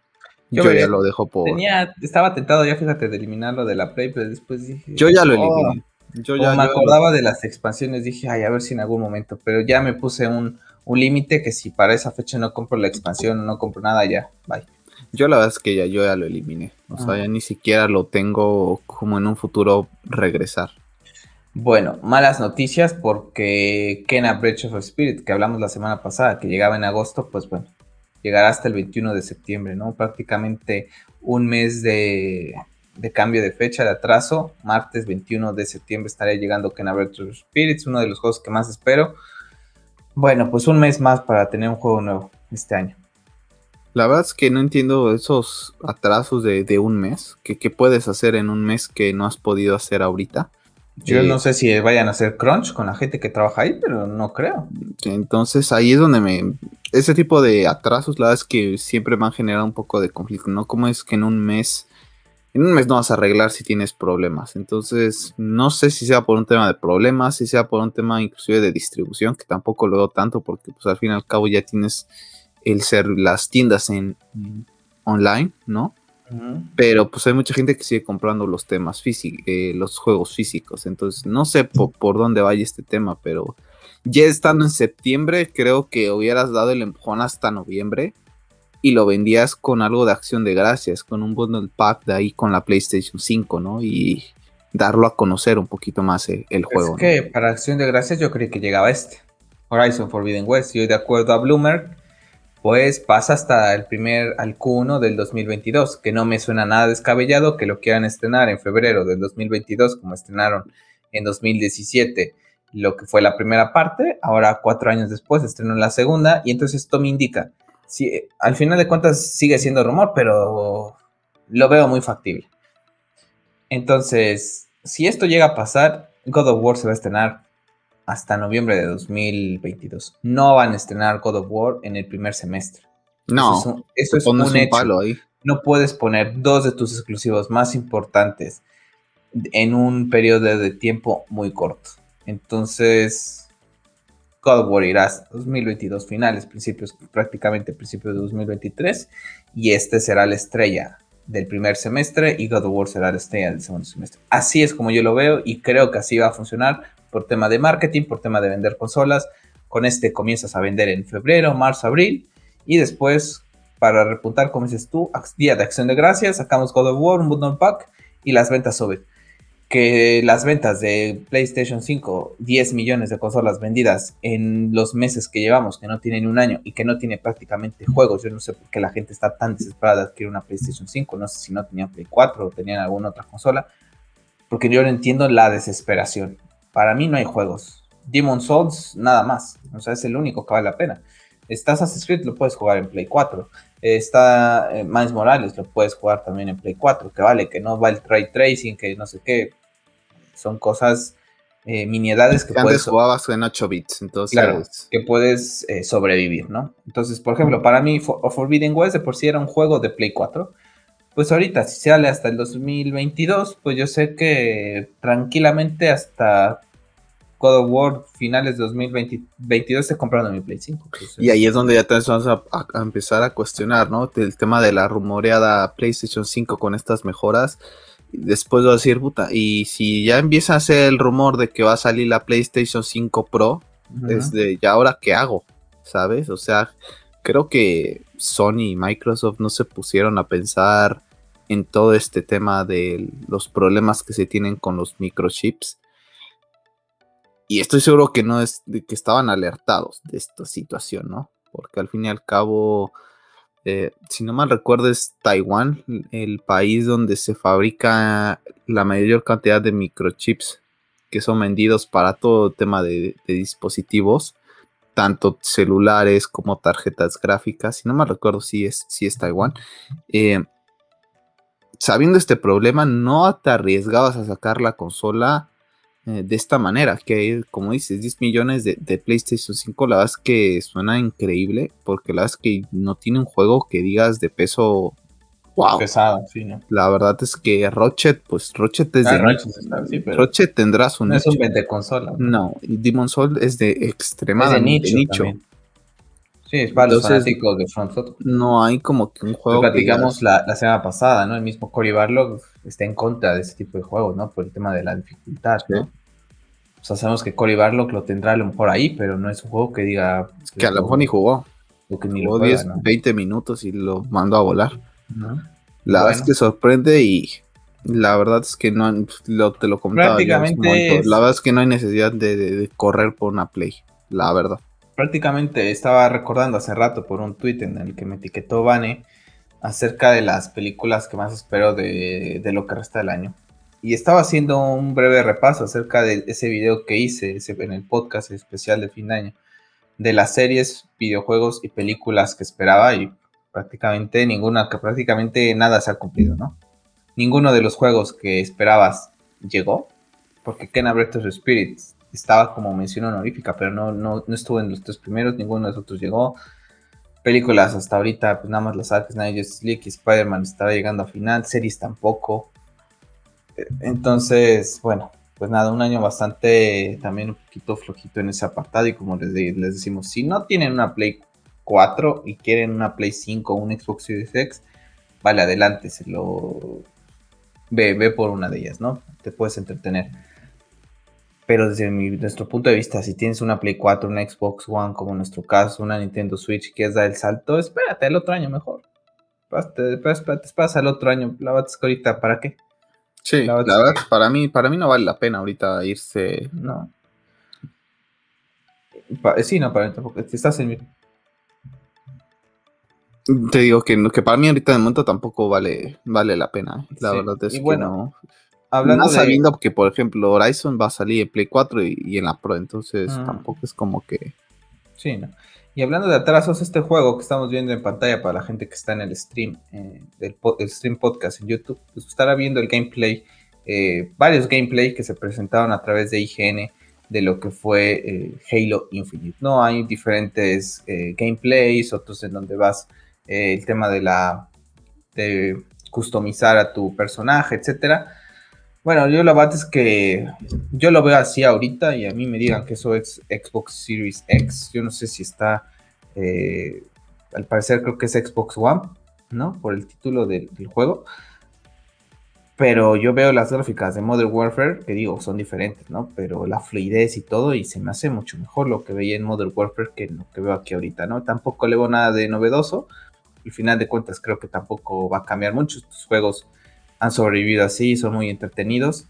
Yo, ya lo dejo por. Tenía, estaba tentado ya, fíjate, de eliminarlo de la Play, pero después dije. Yo ya lo oh". eliminé. Yo ya, me acordaba de las expansiones, dije, ay, a ver si en algún momento, pero ya me puse un, un límite que si para esa fecha no compro la expansión, no compro nada, ya, bye. Yo la verdad es que ya yo ya lo eliminé. O sea, ya ni siquiera lo tengo como en un futuro regresar. Bueno, malas noticias porque Kena Breach of Spirit, que hablamos la semana pasada, que llegaba en agosto, pues bueno, llegará hasta el 21 de septiembre, ¿no? Prácticamente un mes de, cambio de fecha, de atraso. Martes 21 de septiembre estaré llegando Kena Breach of Spirits, uno de los juegos que más espero. Bueno, pues un mes más para tener un juego nuevo este año. La verdad es que no entiendo esos atrasos de, un mes. Que, ¿Qué puedes hacer en un mes que no has podido hacer ahorita? Yo no sé si vayan a hacer crunch con la gente que trabaja ahí, pero no creo. Entonces ahí es donde me... Ese tipo de atrasos, la verdad es que siempre me han generado un poco de conflicto, ¿no? Como es que en un mes... En un mes no vas a arreglar si tienes problemas. Entonces, no sé si sea por un tema de problemas, si sea por un tema inclusive de distribución, que tampoco lo veo tanto, porque pues al fin y al cabo ya tienes el ser las tiendas en, online, ¿no? Pero pues hay mucha gente que sigue comprando los temas físicos, eh, los juegos físicos. Entonces, no sé por, dónde vaya este tema, pero ya estando en septiembre, creo que hubieras dado el empujón hasta noviembre y lo vendías con algo de acción de gracias, con un bundle pack de ahí con la PlayStation 5, ¿no? Y darlo a conocer un poquito más el, juego. Es que para acción de gracias yo creí que llegaba este. Horizon Forbidden West. Yo de acuerdo a Bloomer, pues pasa hasta el primer al Q1 del 2022, que no me suena nada descabellado que lo quieran estrenar en febrero del 2022, como estrenaron en 2017 lo que fue la primera parte, ahora cuatro años después estrenó la segunda, y entonces esto me indica, si, al final de cuentas sigue siendo rumor, pero lo veo muy factible. Entonces, si esto llega a pasar, God of War se va a estrenar hasta noviembre de 2022. No van a estrenar God of War en el primer semestre. No, eso es un, Palo ahí. No puedes poner dos de tus exclusivos más importantes en un periodo de tiempo muy corto. Entonces, God of War irá 2022 finales, principios, prácticamente principios de 2023. Y este será la estrella del primer semestre y God of War será la estrella del segundo semestre. Así es como yo lo veo y creo que así va a funcionar por tema de marketing, por tema de vender consolas. Con este comienzas a vender en febrero, marzo, abril y después para repuntar, como dices tú, día de acción de gracias, sacamos God of War, un bundle pack y las ventas suben. Que las ventas de PlayStation 5, 10 millones de consolas vendidas en los meses que llevamos, que no tienen un año y que no tiene prácticamente juegos. Yo no sé por qué la gente está tan desesperada de adquirir una PlayStation 5. No sé si no tenían Play 4 o tenían alguna otra consola. Porque yo no entiendo la desesperación. Para mí no hay juegos. Demon Souls, nada más. O sea, es el único que vale la pena. Está Assassin's Creed, lo puedes jugar en Play 4. Está eh, Miles Morales, lo puedes jugar también en Play 4. Que vale, que no va el ray tracing, que no sé qué. Son cosas, eh, miniedades que, que puedes. Antes jugabas en 8 bits, entonces. Claro, que puedes eh, sobrevivir, ¿no? Entonces, por ejemplo, para mí, Forbidden West de por sí era un juego de Play 4 pues ahorita, si sale hasta el 2022, pues yo sé que tranquilamente hasta God of War finales de 2022 se compraron mi Play 5. y ahí es donde ya te vamos a, empezar a cuestionar, ¿no? El tema de la rumoreada PlayStation 5 con estas mejoras. Después de decir, puta, y si ya empieza a ser el rumor de que va a salir la PlayStation 5 Pro, desde ya ahora, ¿qué hago? ¿Sabes? O sea, creo que Sony y Microsoft no se pusieron a pensar en todo este tema de los problemas que se tienen con los microchips. Y estoy seguro que no es de que estaban alertados de esta situación, ¿no? Porque al fin y al cabo, eh, si no mal recuerdo, es Taiwán, el país donde se fabrica la mayor cantidad de microchips que son vendidos para todo tema de dispositivos tanto celulares como tarjetas gráficas, si no me recuerdo si es, si es Taiwán, eh, sabiendo este problema, no te arriesgabas a sacar la consola eh, de esta manera, que como dices, 10 millones de, de, PlayStation 5, la verdad es que suena increíble, porque la verdad es que no tiene un juego que digas de peso wow. pesado, sí, ¿no? La verdad es que Rochet, pues Rochet es ah, de Rochet, tendrá su no es un vende consola. No, y Demon Soul es de extremadamente de nicho. Sí, es para los fanáticos de Front No hay como que un juego. Lo platicamos la, la, semana pasada, ¿no? El mismo Cory Barlog está en contra de ese tipo de juegos, ¿no? Por el tema de la dificultad, ¿no? O sea, sabemos que Cory Barlock lo tendrá a lo mejor ahí, pero no es un juego que diga. que a lo mejor ni jugó. que ni jugó 10, 20 minutos y lo mandó a volar. La verdad es que sorprende y la verdad es que no lo, te lo comentaba. Prácticamente La verdad es que no hay necesidad de, correr por una play, la verdad. Prácticamente estaba recordando hace rato por un tweet en el que me etiquetó Vane acerca de las películas que más espero de, de lo que resta del año. Y estaba haciendo un breve repaso acerca de ese video que hice en el podcast especial de fin de año, de las series, videojuegos y películas que esperaba y prácticamente ninguna, que prácticamente nada se ha cumplido, ¿no? Ninguno de los juegos que esperabas llegó, porque Kena Breath of estaba como mención honorífica, pero no, no, no estuvo en los tres primeros, ninguno de los otros llegó. Películas hasta ahorita, pues nada más las Ark Knight, Justice y Spider-Man estará llegando a final, series tampoco. Entonces, bueno, pues nada, un año bastante también un poquito flojito en ese apartado y como les, les decimos, si no tienen una Play 4 y quieren una Play 5 o un Xbox Series X, vale, adelante, se lo ve, ve por una de ellas, ¿no? Te puedes entretener. Pero desde nuestro punto de vista, si tienes una Play 4, una Xbox One, como en nuestro caso, una Nintendo Switch, quieres dar el salto, espérate el otro año mejor. Te, esperas el otro año. La verdad ahorita, ¿para qué? Sí, la verdad, para mí, para mí no vale la pena ahorita irse. No. sí, no, para mí tampoco. Estás en Te digo que, que para mí ahorita de momento tampoco vale, vale la pena. La verdad es que no. Hablando sabiendo que, por ejemplo, Horizon va a salir en Play 4 y, en la Pro, entonces tampoco es como que. Sí, ¿no? Y hablando de atrasos, este juego que estamos viendo en pantalla para la gente que está en el stream, eh, del, stream podcast en YouTube, pues estará viendo el gameplay, eh, varios gameplays que se presentaron a través de IGN de lo que fue eh, Halo Infinite. No hay diferentes gameplays, otros en donde vas el tema de la de customizar a tu personaje, etcétera bueno, yo la verdad es que yo lo veo así ahorita y a mí me digan que eso es Xbox Series X. Yo no sé si está, eh, al parecer creo que es Xbox One, ¿no? Por el título del, juego. Pero yo veo las gráficas de Modern Warfare, que digo, son diferentes, ¿no? Pero la fluidez y todo, y se me hace mucho mejor lo que veía en Modern Warfare que lo que veo aquí ahorita, ¿no? Tampoco le veo nada de novedoso. Al final de cuentas creo que tampoco va a cambiar mucho. Estos juegos han sobrevivido así, son muy entretenidos.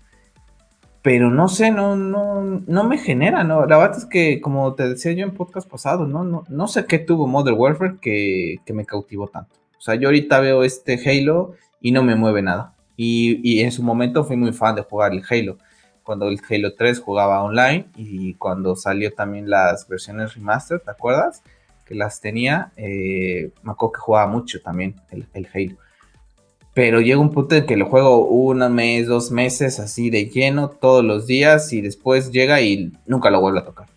Pero no sé, no, no, no me genera, ¿no? La verdad es que, como te decía yo en podcast pasado, ¿no? No, no sé qué tuvo Modern Warfare que, me cautivó tanto. O sea, yo ahorita veo este Halo y no me mueve nada. Y, en su momento fui muy fan de jugar el Halo. Cuando el Halo 3 jugaba online y cuando salió también las versiones remaster, ¿te acuerdas? Que las tenía, eh, me acuerdo que jugaba mucho también el, el Halo pero llega un punto en que lo juego un mes, dos meses así de lleno todos los días y después llega y nunca lo vuelvo a tocar.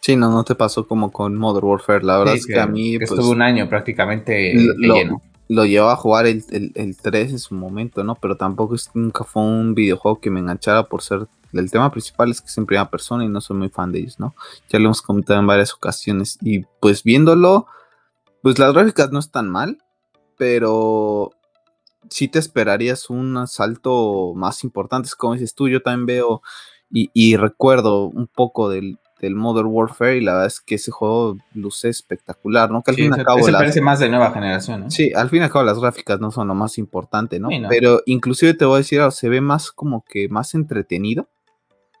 Sí, no, no te pasó como con Modern Warfare, la verdad es que, a mí... pues, estuve un año prácticamente lo, lleno. Lo llevaba a jugar el, el, 3 en su momento, ¿no? Pero tampoco es, nunca fue un videojuego que me enganchara por ser... El tema principal es que es en primera persona y no soy muy fan de ellos, ¿no? Ya lo hemos comentado en varias ocasiones y pues viéndolo, pues las gráficas no están mal, pero sí te esperarías un salto más importante. Como dices tú, yo también veo y, recuerdo un poco del, Modern Warfare y la verdad es que ese juego luce espectacular, ¿no? Que al fin y al cabo... parece más de nueva generación, Sí, al fin y al cabo las gráficas no son lo más importante, ¿no? Pero inclusive te voy a decir, se ve más como que más entretenido.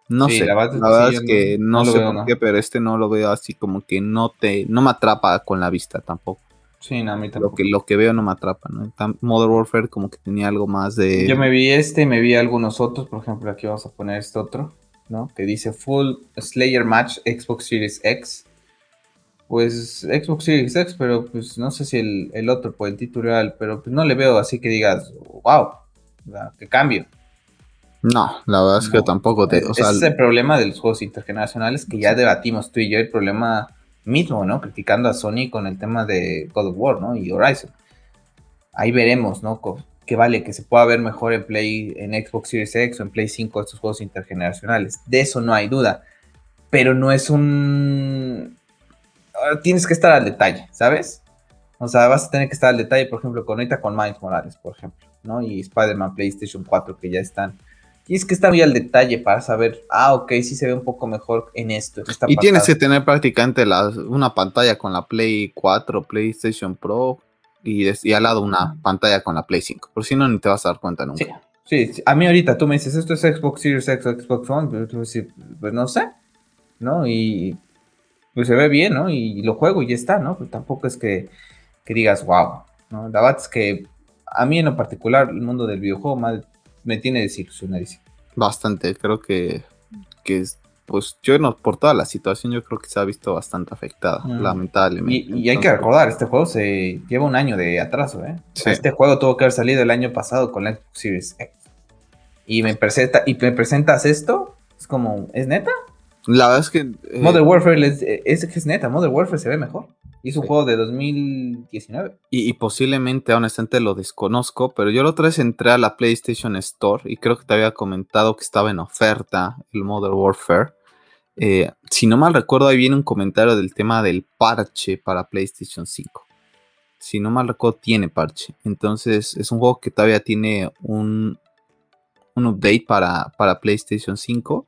No sé, la verdad, es que no, sé por qué, pero este no lo veo así como que no te, no me atrapa con la vista tampoco. Sí, no, a mí tampoco. Lo que, lo que veo no me atrapa, ¿no? Modern Warfare como que tenía algo más de... Yo me vi este, me vi algunos otros, por ejemplo, aquí vamos a poner este otro, ¿no? Que dice Full Slayer Match Xbox Series X. Pues Xbox Series X, pero pues no sé si el, otro por el titular, pero pues no le veo así que digas, wow, que cambio. No, la verdad es que tampoco te... O es el problema de los juegos intergeneracionales que ya debatimos tú y yo, el problema mismo, ¿no? Criticando a Sony con el tema de God of War, ¿no? Y Horizon. Ahí veremos, ¿no? Que vale que se pueda ver mejor en Play, en Xbox Series X o en Play 5 estos juegos intergeneracionales. De eso no hay duda. Pero no es un. Tienes que estar al detalle, ¿sabes? O sea, vas a tener que estar al detalle, por ejemplo, con ahorita con Miles Morales, por ejemplo, ¿no? Y Spider-Man PlayStation 4 que ya están Tienes que estar muy al detalle para saber, ah, ok, sí se ve un poco mejor en esto. y tienes que tener prácticamente una pantalla con la Play 4, PlayStation Pro y, al lado una pantalla con la Play 5. Por si no, ni te vas a dar cuenta nunca. Sí, sí, a mí ahorita tú me dices, esto es Xbox Series X o Xbox One, pues, pues no sé, ¿no? Y pues se ve bien, ¿no? Y lo juego y ya está, ¿no? Pues tampoco es que, que digas, wow, ¿no? La verdad es que a mí en lo particular, el mundo del videojuego, más me tiene desilusionadísimo. Bastante, creo que, que pues yo no, por toda la situación, yo creo que se ha visto bastante afectada, mm. lamentablemente. Y, hay que recordar, este juego se lleva un año de atraso, ¿eh? Este juego tuvo que haber salido el año pasado con la Xbox Series X. Y me, presenta, y me presentas esto, es como, ¿es neta? La verdad es que. Eh, Modern Warfare es, es, es, neta, Modern Warfare se ve mejor. Y es un juego de 2019. Y, posiblemente, honestamente, lo desconozco, pero yo la otra vez entré a la PlayStation Store y creo que te había comentado que estaba en oferta el Modern Warfare. Eh, si no mal recuerdo, ahí viene un comentario del tema del parche para PlayStation 5. Si no mal recuerdo, tiene parche. Entonces, es un juego que todavía tiene un, un update para, para PlayStation 5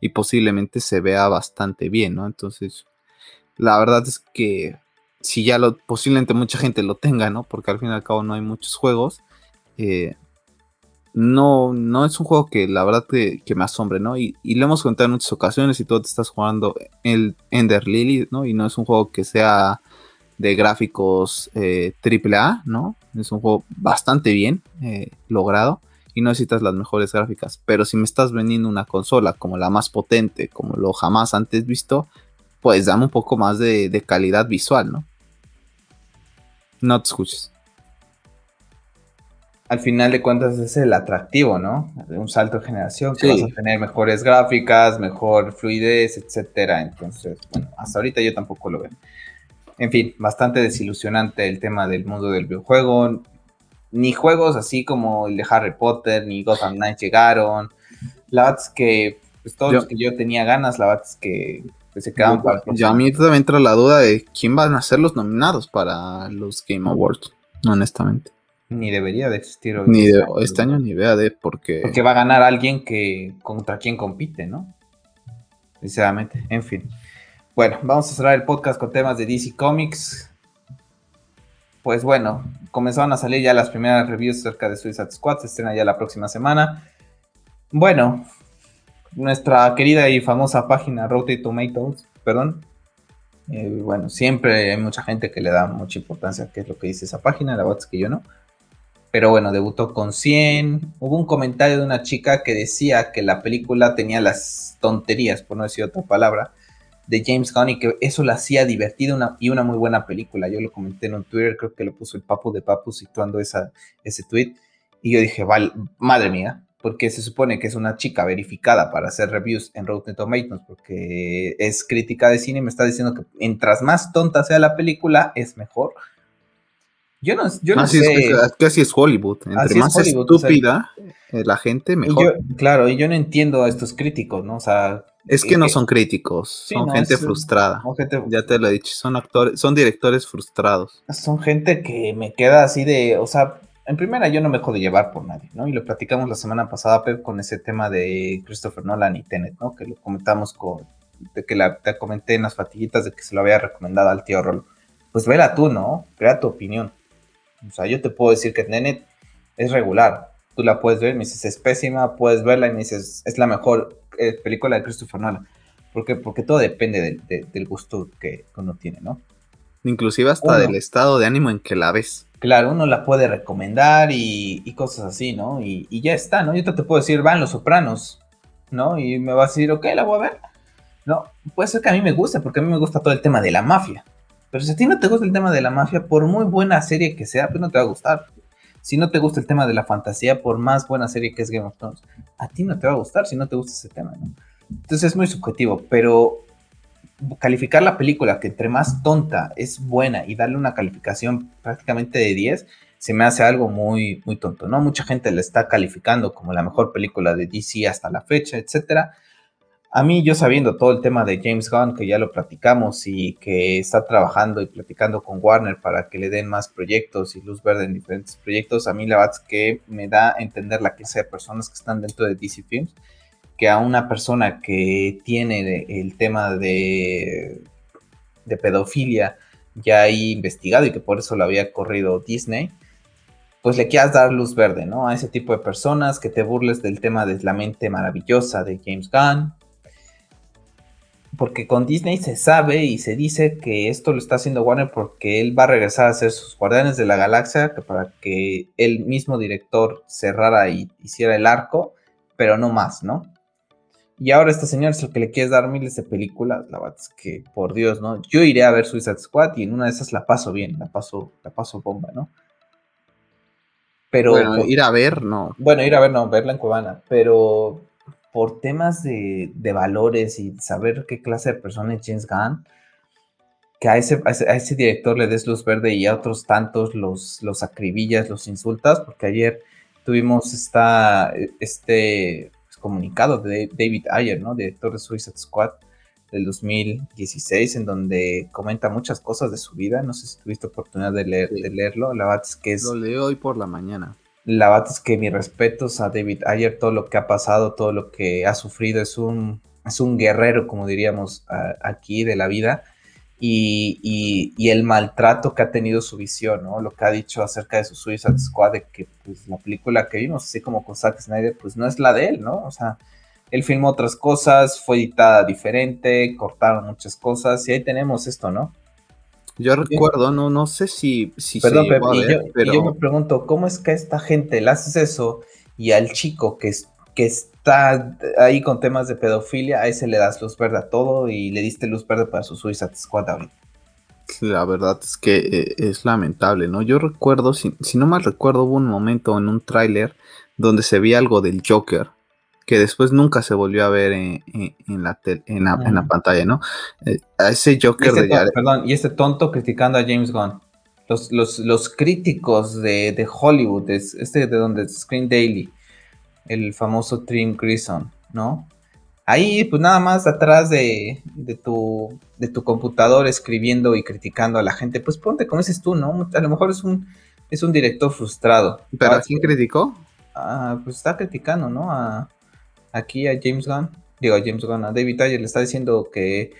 y posiblemente se vea bastante bien, ¿no? Entonces, la verdad es que si ya lo, posiblemente mucha gente lo tenga, ¿no? Porque al fin y al cabo no hay muchos juegos. Eh, no, no es un juego que la verdad que, me asombre, ¿no? Y, lo hemos contado en muchas ocasiones y tú te estás jugando el Ender Lily, ¿no? Y no es un juego que sea de gráficos eh, AAA, ¿no? Es un juego bastante bien eh, logrado y no necesitas las mejores gráficas. Pero si me estás vendiendo una consola como la más potente, como lo jamás antes visto, pues dame un poco más de, calidad visual, ¿no? No te escuches. Al final de cuentas es el atractivo, ¿no? De un salto de generación, que vas a tener mejores gráficas, mejor fluidez, etcétera. Entonces, bueno, hasta ahorita yo tampoco lo veo. En fin, bastante desilusionante el tema del mundo del videojuego ni juegos así como el de Harry Potter, ni Gotham Knights llegaron. La verdad es que pues, todos los que yo tenía ganas, la verdad es que pues, se quedaban para Ya a mí también entra la duda de quién van a ser los nominados para los Game Awards, honestamente. Ni debería de existir hoy. Ni de, este año ni vea de porque... Porque va a ganar alguien que contra quien compite, ¿no? Sinceramente, en fin. Bueno, vamos a cerrar el podcast con temas de DC Comics pues bueno, comenzaron a salir ya las primeras reviews acerca de Suicide Squad, se estrena ya la próxima semana. Bueno, nuestra querida y famosa página Rotten Tomatoes, perdón. Eh, bueno, siempre hay mucha gente que le da mucha importancia a qué es lo que dice esa página, la verdad es que yo no. Pero bueno, debutó con 100. Hubo un comentario de una chica que decía que la película tenía las tonterías, por no decir otra palabra, de James Gunn y que eso la hacía divertida y una muy buena película. Yo lo comenté en un Twitter, creo que lo puso el Papu de Papu situando esa, ese tweet. Y yo dije, vale, madre mía, porque se supone que es una chica verificada para hacer reviews en Rotten Tomatoes, porque es crítica de cine y me está diciendo que mientras más tonta sea la película, es mejor. Yo no, yo no sé. Es así es Hollywood. Entre más estúpida eh, la gente, mejor. claro, y yo no entiendo a estos críticos, ¿no? O sea, es que no son críticos, son gente frustrada. Ya te lo he dicho, son actores, son directores frustrados. Son gente que me queda así de, o sea, en primera yo no me dejo de llevar por nadie, ¿no? Y lo platicamos la semana pasada, Pep, con ese tema de Christopher Nolan y Tenet, ¿no? Que lo comentamos con, de que la, te comenté en las fatiguitas de que se lo había recomendado al tío Rolo. Pues vela tú, ¿no? Crea tu opinión. O sea, yo te puedo decir que Tenet es regular. Tú la puedes ver, me dices es pésima, puedes verla y me dices es la mejor eh, película de Christopher Nolan. Porque, porque todo depende del gusto que uno tiene, ¿no? Inclusive hasta del estado de ánimo en que la ves. Claro, uno la puede recomendar y, cosas así, ¿no? Y, ya está, ¿no? Yo te puedo decir, van los sopranos, ¿no? Y me vas a decir, ok, la voy a ver. No, puede ser que a mí me guste, porque a mí me gusta todo el tema de la mafia. Pero si a ti no te gusta el tema de la mafia, por muy buena serie que sea, pues no te va a gustar. Si no te gusta el tema de la fantasía, por más buena serie que es Game of Thrones, a ti no te va a gustar si no te gusta ese tema. Entonces es muy subjetivo, pero calificar la película que entre más tonta es buena y darle una calificación prácticamente de 10, se me hace algo muy, muy tonto, ¿no? Mucha gente le está calificando como la mejor película de DC hasta la fecha, etcétera. A mí, yo sabiendo todo el tema de James Gunn, que ya lo platicamos y que está trabajando y platicando con Warner para que le den más proyectos y luz verde en diferentes proyectos, a mí la verdad es que me da a entender la clase de personas que están dentro de DC Films, que a una persona que tiene el tema de, de pedofilia ya ahí investigado y que por eso lo había corrido Disney, pues le quieras dar luz verde, ¿no? A ese tipo de personas, que te burles del tema de la mente maravillosa de James Gunn, porque con Disney se sabe y se dice que esto lo está haciendo Warner porque él va a regresar a hacer sus Guardianes de la Galaxia para que el mismo director cerrara y hiciera el arco, pero no más, ¿no? Y ahora este señor es el que le quieres dar miles de películas. La verdad es que, por Dios, ¿no? Yo iré a ver Suicide Squad y en una de esas la paso bien, la paso, la paso bomba, ¿no? Pero. Bueno, ir a ver, no. Bueno, ir a ver, no, verla en Cubana. Pero por temas de, de valores y saber qué clase de persona es James Gunn, que a ese, a ese, director le des luz verde y a otros tantos los, los acribillas, los insultas, porque ayer tuvimos esta, este pues, comunicado de David Ayer, ¿no? Director de Suicide Squad del 2016, en donde comenta muchas cosas de su vida. No sé si tuviste oportunidad de, leer, de leerlo. La verdad es que es... Lo leo hoy por la mañana. La verdad es que mis respetos a David Ayer, todo lo que ha pasado, todo lo que ha sufrido, es un, es un guerrero, como diríamos aquí, de la vida y, el maltrato que ha tenido su visión, ¿no? Lo que ha dicho acerca de su Suicide Squad, de que pues, la película que vimos, así como con Zack Snyder, pues no es la de él, ¿no? O sea, él filmó otras cosas, fue editada diferente, cortaron muchas cosas, y ahí tenemos esto, ¿no? Yo recuerdo, no, no sé si, si Perdón, pero... y yo me pregunto, ¿cómo es que a esta gente le haces eso y al chico que, es, que es está ahí con temas de pedofilia, a ese le das luz verde a todo y le diste luz verde para su Suicide Squad ahorita. La verdad es que eh, es lamentable, ¿no? Yo recuerdo, si, no mal recuerdo, hubo un momento en un tráiler donde se veía algo del Joker, que después nunca se volvió a ver en, la, en, la, pantalla, ¿no? Eh, a ese Joker este de Perdón, y este tonto criticando a James Gunn. Los, los, los críticos de, de Hollywood, este de donde Screen Daily, el famoso Trim Grison, ¿no? Ahí, pues nada más atrás de, tu, de tu computador escribiendo y criticando a la gente, pues ponte como dices tú, ¿no? A lo mejor es un, es un director frustrado. ¿Pero a quién criticó? Ah, pues está criticando, ¿no? A, aquí a James Gunn, digo a James Gunn, a David Ayer le está diciendo que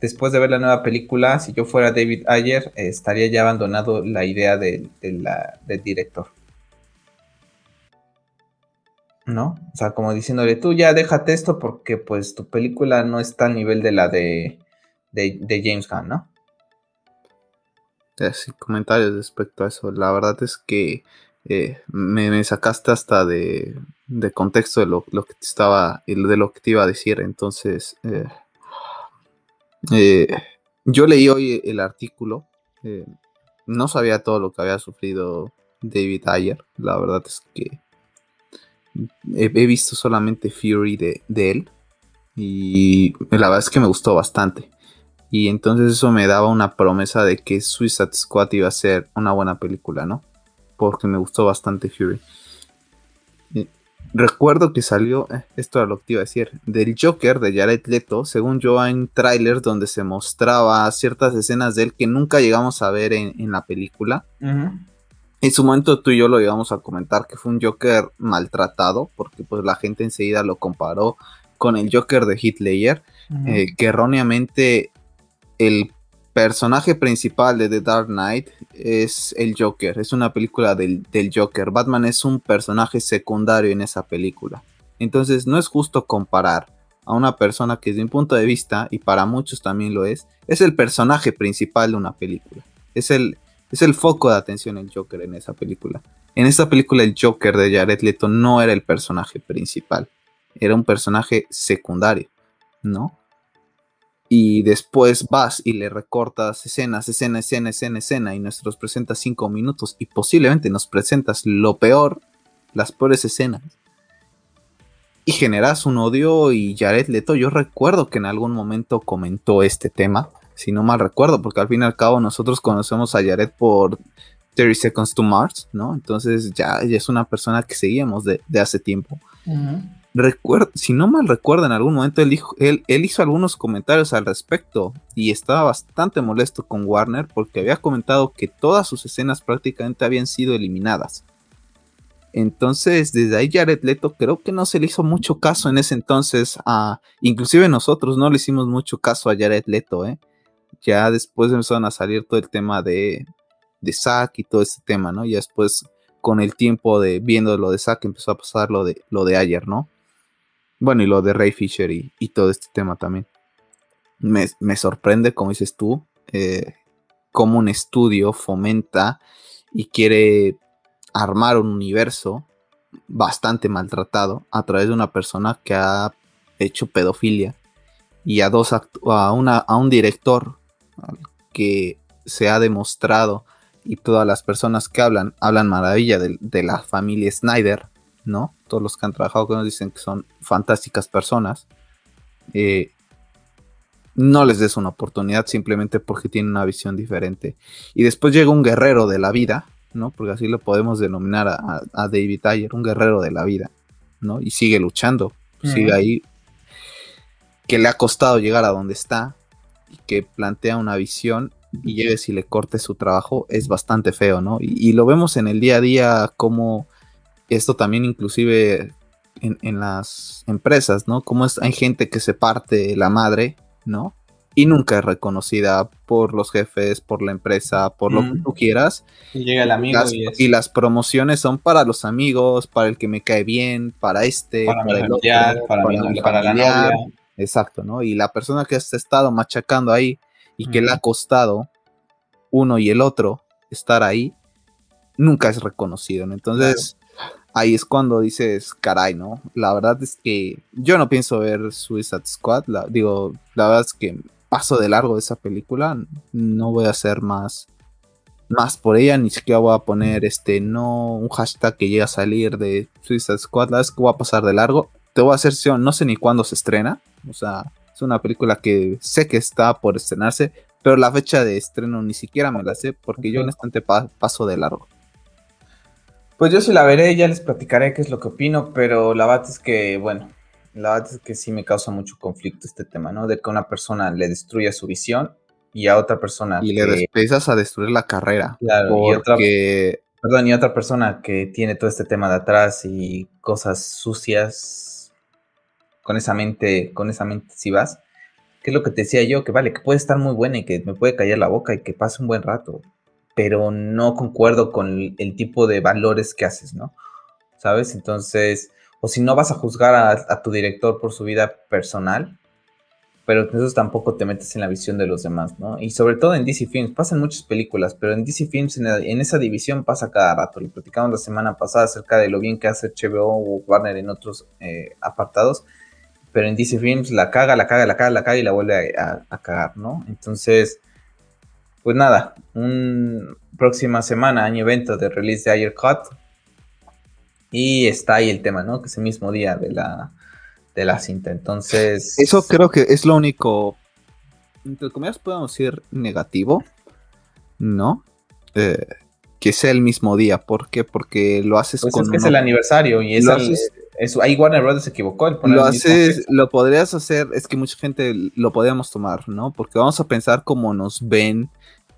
después de ver la nueva película, si yo fuera David Ayer, estaría ya abandonado la idea del director. ¿no? O sea, como diciéndole, tú ya déjate esto porque pues tu película no está al nivel de la de, de, James Gunn, ¿no? Sí, comentarios respecto a eso. La verdad es que eh, me, sacaste hasta de, de contexto de lo, que estaba, de lo que te iba a decir. Entonces, eh, eh, yo leí hoy el artículo. no sabía todo lo que había sufrido David Ayer. La verdad es que he, visto solamente Fury de, él y la verdad es que me gustó bastante. Y entonces eso me daba una promesa de que Suicide Squad iba a ser una buena película, ¿no? Porque me gustó bastante Fury. Recuerdo que salió, eh, esto era lo que te iba a decir, del Joker de Jared Leto, según yo, en trailers donde se mostraba ciertas escenas de él que nunca llegamos a ver en, la película. En su momento tú y yo lo íbamos a comentar que fue un Joker maltratado, porque pues la gente enseguida lo comparó con el Joker de Hitler, eh, que erróneamente el personaje principal de The Dark Knight es el Joker, es una película del, del, Joker. Batman es un personaje secundario en esa película. Entonces no es justo comparar a una persona que desde mi punto de vista, y para muchos también lo es, es el personaje principal de una película. Es el, es el foco de atención el Joker en esa película. En esta película el Joker de Jared Leto no era el personaje principal, era un personaje secundario, ¿no? Y después vas y le recortas escenas, escena, escena, escena, escena y nos presentas cinco minutos y posiblemente nos presentas lo peor, las peores escenas. Y generas un odio y Jared Leto, yo recuerdo que en algún momento comentó este tema si no mal recuerdo, porque al fin y al cabo nosotros conocemos a Jared por 30 Seconds to Mars, ¿no? Entonces ya, es una persona que seguíamos de, hace tiempo. Recuerdo, si no mal recuerdo, en algún momento él, él, él, hizo algunos comentarios al respecto y estaba bastante molesto con Warner porque había comentado que todas sus escenas prácticamente habían sido eliminadas. Entonces, desde ahí Jared Leto creo que no se le hizo mucho caso en ese entonces a, inclusive nosotros no le hicimos mucho caso a Jared Leto, ¿eh? ya después empezaron a salir todo el tema de, de Zack y todo ese tema, ¿no? Ya después, con el tiempo de viendo lo de Zack, empezó a pasar lo de, lo de ayer, ¿no? Bueno, y lo de Ray Fisher y, todo este tema también. Me, sorprende, como dices tú, eh, cómo un estudio fomenta y quiere armar un universo bastante maltratado a través de una persona que ha hecho pedofilia y a dos a, una, a un director que se ha demostrado y todas las personas que hablan hablan maravilla de, la familia Snyder, ¿no? Todos los que han trabajado con ellos dicen que son fantásticas personas. Eh, no les des una oportunidad simplemente porque tienen una visión diferente. Y después llega un guerrero de la vida, ¿no? Porque así lo podemos denominar a, David Ayer, un guerrero de la vida, ¿no? Y sigue luchando, sigue ahí, que le ha costado llegar a donde está y que plantea una visión y llegues y le cortes su trabajo es bastante feo, ¿no? Y, lo vemos en el día a día como esto también inclusive en, las empresas, ¿no? Como hay gente que se parte la madre, ¿no? Y nunca es reconocida por los jefes, por la empresa, por lo que tú quieras. Y llega el amigo y, las promociones son para los amigos, para el que me cae bien, para este, para, el para, la novia. Exacto, ¿no? Y la persona que has estado machacando ahí y que le ha costado uno y el otro estar ahí, nunca es reconocido, ¿no? Entonces, ahí es cuando dices, caray, ¿no? La verdad es que yo no pienso ver Suicide Squad, digo, la verdad es que paso de largo de esa película, no voy a hacer más más por ella, ni siquiera voy a poner este no un hashtag que llegue a salir de Suicide Squad, la verdad es que voy a pasar de largo. Te voy a hacer, no sé ni cuándo se estrena, o sea, es una película que sé que está por estrenarse, pero la fecha de estreno ni siquiera me la sé porque yo en este paso de largo. Pues yo sí la veré, ya les platicaré qué es lo que opino, pero la verdad es que, bueno, la verdad es que sí me causa mucho conflicto este tema, ¿no? De que una persona le destruya su visión y a otra persona. Y le empiezas a destruir la carrera. Claro, y otra. Perdón, y otra persona que tiene todo este tema de atrás y cosas sucias con esa mente, con esa mente si vas, que es lo que te decía yo, que vale, que puede estar muy buena y que me puede callar la boca y que pase un buen rato, pero no concuerdo con el tipo de valores que haces, ¿no? ¿Sabes? Entonces, o si no vas a juzgar a, tu director por su vida personal, pero entonces tampoco te metes en la visión de los demás, ¿no? Y sobre todo en DC Films, pasan muchas películas, pero en DC Films, en, esa división pasa cada rato. Lo platicamos la semana pasada acerca de lo bien que hace HBO o Warner en otros eh, apartados pero en DC Films la caga, la caga, la caga, la caga y la vuelve a, cagar, ¿no? Entonces, pues nada, un próxima semana, año evento de release de Ayer Cut. Y está ahí el tema, ¿no? Que es el mismo día de la, de la cinta. Entonces. Eso creo que es lo único. Entre comillas, podemos decir negativo. ¿No? Eh, que sea el mismo día. ¿Por qué? Porque lo haces pues Es que es el aniversario y es el, eso, ahí Warner Brothers se equivocó. lo haces, lo podrías hacer, es que mucha gente lo podríamos tomar, ¿no? Porque vamos a pensar cómo nos ven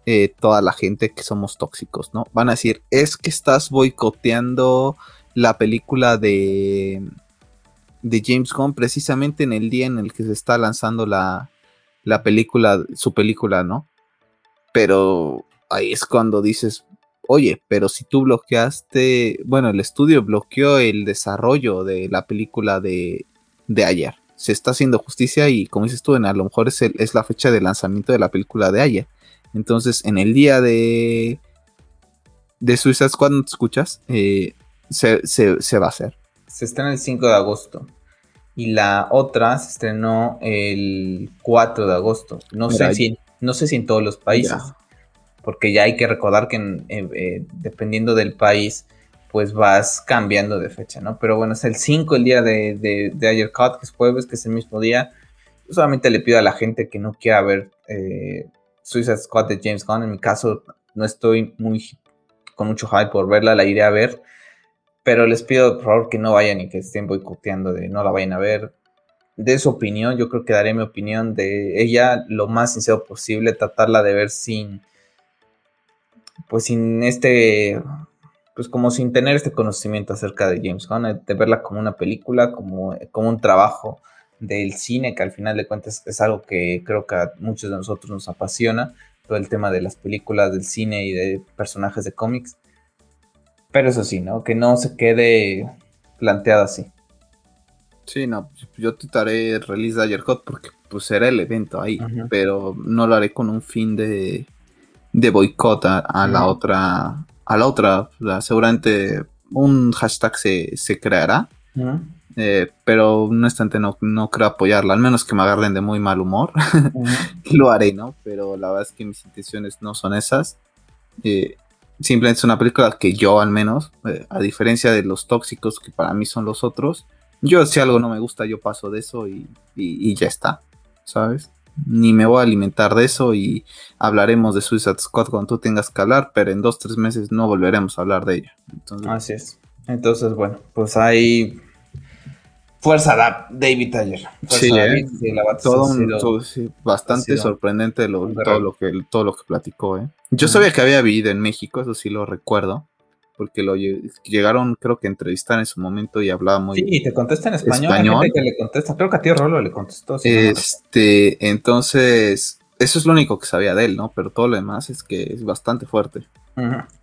eh, toda la gente que somos tóxicos, ¿no? Van a decir, es que estás boicoteando la película de, de James Gunn precisamente en el día en el que se está lanzando la, la película, su película, ¿no? Pero ahí es cuando dices, oye, pero si tú bloqueaste, bueno, el estudio bloqueó el desarrollo de la película de, de ayer. Se está haciendo justicia y como dices tú, a lo mejor es, es la fecha de lanzamiento de la película de ayer. Entonces, en el día de, de Suicide Squad, ¿no te escuchas? Eh, se, va a hacer. Se estrena el 5 de agosto. Y la otra se estrenó el 4 de agosto. No, sé, si, no sé si en todos los países porque ya hay que recordar que eh, dependiendo del país, pues vas cambiando de fecha, ¿no? Pero bueno, es el 5 el día de, de, ayer Cut, que es jueves, que es el mismo día. Yo solamente le pido a la gente que no quiera ver eh, Suicide Squad de James Gunn. En mi caso, no estoy muy con mucho hype por verla, la iré a ver. Pero les pido, por favor, que no vayan y que estén boicoteando de no la vayan a ver. De su opinión, yo creo que daré mi opinión de ella lo más sincero posible, tratarla de ver sin pues sin este, pues como sin tener este conocimiento acerca de James Gunn, de verla como una película, como, como un trabajo del cine, que al final de cuentas es algo que creo que a muchos de nosotros nos apasiona, todo el tema de las películas, del cine y de personajes de cómics. Pero eso sí, ¿no? Que no se quede planteado así. Sí, no, yo trataré el release de Ayer Hot porque pues será el evento ahí, pero no lo haré con un fin de de boicot a, la otra, a la otra, seguramente un hashtag se, creará Eh, pero honestamente no, no creo apoyarla, al menos que me agarren de muy mal humor, [laughs] lo haré, ¿no? Pero la verdad es que mis intenciones no son esas. Eh, simplemente es una película que yo al menos, eh, a diferencia de los tóxicos que para mí son los otros, yo si algo no me gusta yo paso de eso y, y ya está, ¿sabes? Ni me voy a alimentar de eso y hablaremos de Suicide Squad cuando tú tengas que hablar, pero en dos, tres meses no volveremos a hablar de ella. Entonces, Así es. Entonces, bueno, pues hay fuerza David Taylor. sí, ¿eh? todo, bastante sorprendente todo, lo que, todo lo que platicó. ¿eh? Yo sabía que había vivido en México, eso sí lo recuerdo, porque lo llegaron, creo que a entrevistar en su momento y hablaba muy. Sí, y te contesta en español. que le contesta, creo que a ti Rolo le contestó. este, entonces, eso es lo único que sabía de él, ¿no? Pero todo lo demás es que es bastante fuerte.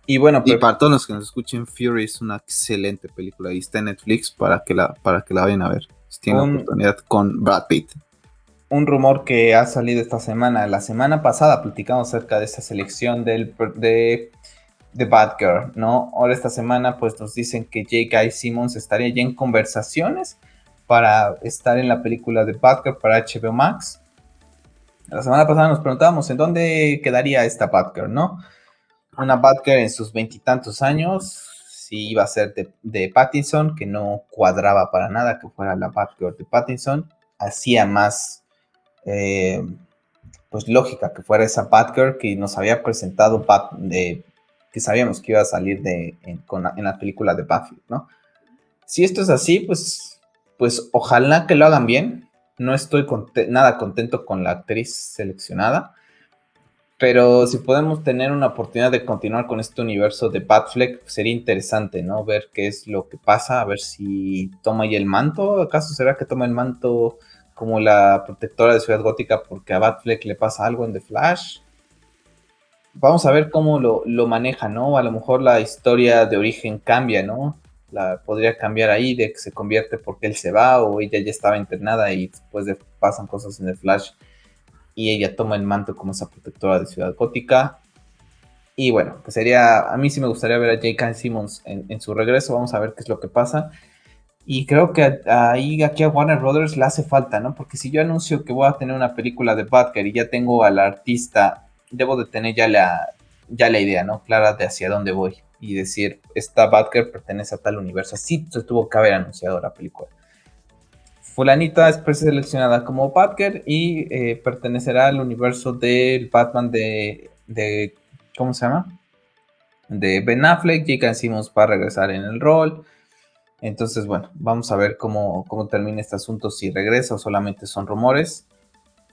Y bueno, y para todos los que nos escuchen, Fury es una excelente película y está en Netflix para que la, para que la vayan a ver. Si tienen oportunidad con Brad Pitt. Un rumor que ha salido esta semana. La semana pasada platicamos acerca de esa selección del, de, de Batgirl, ¿no? Ahora esta semana pues nos dicen que J.K. Simmons estaría ya en conversaciones para estar en la película de Batgirl para HBO Max. La semana pasada nos preguntábamos en dónde quedaría esta Batgirl, ¿no? Una Batgirl en sus veintitantos años, si iba a ser de, Pattinson, que no cuadraba para nada que fuera la Batgirl de Pattinson, hacía más, eh, pues lógica que fuera esa Batgirl que nos había presentado, que sabíamos que iba a salir de, en, la película de Batgirl, ¿no? Si esto es así, pues, pues ojalá que lo hagan bien, no estoy nada contento con la actriz seleccionada. Pero si podemos tener una oportunidad de continuar con este universo de Batfleck, sería interesante, ¿no? Ver qué es lo que pasa, a ver si toma ahí el manto. ¿Acaso será que toma el manto como la protectora de Ciudad Gótica porque a Batfleck le pasa algo en The Flash? Vamos a ver cómo lo, lo maneja, ¿no? A lo mejor la historia de origen cambia, ¿no? la podría cambiar ahí de que se convierte porque él se va o ella ya estaba internada y después de, pasan cosas en el Flash y ella toma el manto como esa protectora de Ciudad Gótica. Y bueno, pues sería, a mí sí me gustaría ver a J.K. Simmons en, su regreso, vamos a ver qué es lo que pasa. Y creo que ahí aquí a Warner Brothers le hace falta, ¿no? Porque si yo anuncio que voy a tener una película de Batgirl y ya tengo al artista, debo de tener ya la, ya la idea, ¿no? Clara de hacia dónde voy y decir, esta Batgirl pertenece a tal universo. Así se tuvo que haber anunciado la película. Fulanita es preseleccionada como Batgirl y eh, pertenecerá al universo del Batman de, ¿cómo se llama? De Ben Affleck. J.K. Simmons va a regresar en el rol. Entonces, bueno, vamos a ver cómo, cómo termina este asunto, si regresa o solamente son rumores,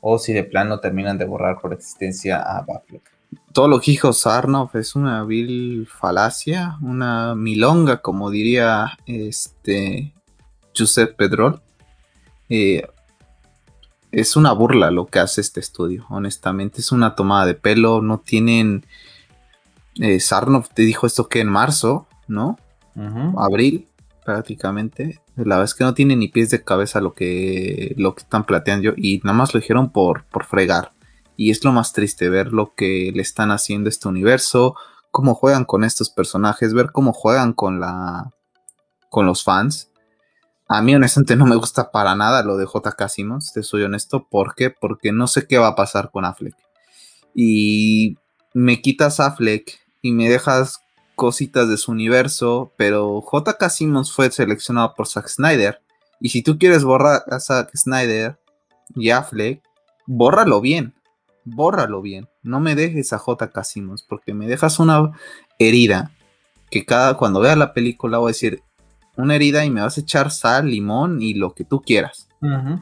o si de plano terminan de borrar por existencia a Batfleck todo lo que dijo Sarnoff es una vil falacia, una milonga, como diría este Giuseppe Pedrol. Eh, es una burla lo que hace este estudio, honestamente. Es una tomada de pelo. No tienen. Eh, Sarnoff te dijo esto que en marzo, ¿no? Abril, prácticamente. La verdad es que no tiene ni pies de cabeza lo que, lo que están plateando. Y nada más lo dijeron por, por fregar. Y es lo más triste ver lo que le están haciendo a este universo, cómo juegan con estos personajes, ver cómo juegan con la con los fans. A mí honestamente no me gusta para nada lo de J.K. Simmons, te soy honesto. ¿Por qué? Porque no sé qué va a pasar con Affleck. Y me quitas Affleck y me dejas cositas de su universo, pero J.K. Simmons fue seleccionado por Zack Snyder. Y si tú quieres borrar a Zack Snyder y Affleck, bórralo bien bórralo bien. No me dejes a J. Casimos, porque me dejas una herida que cada cuando vea la película voy a decir una herida y me vas a echar sal, limón y lo que tú quieras.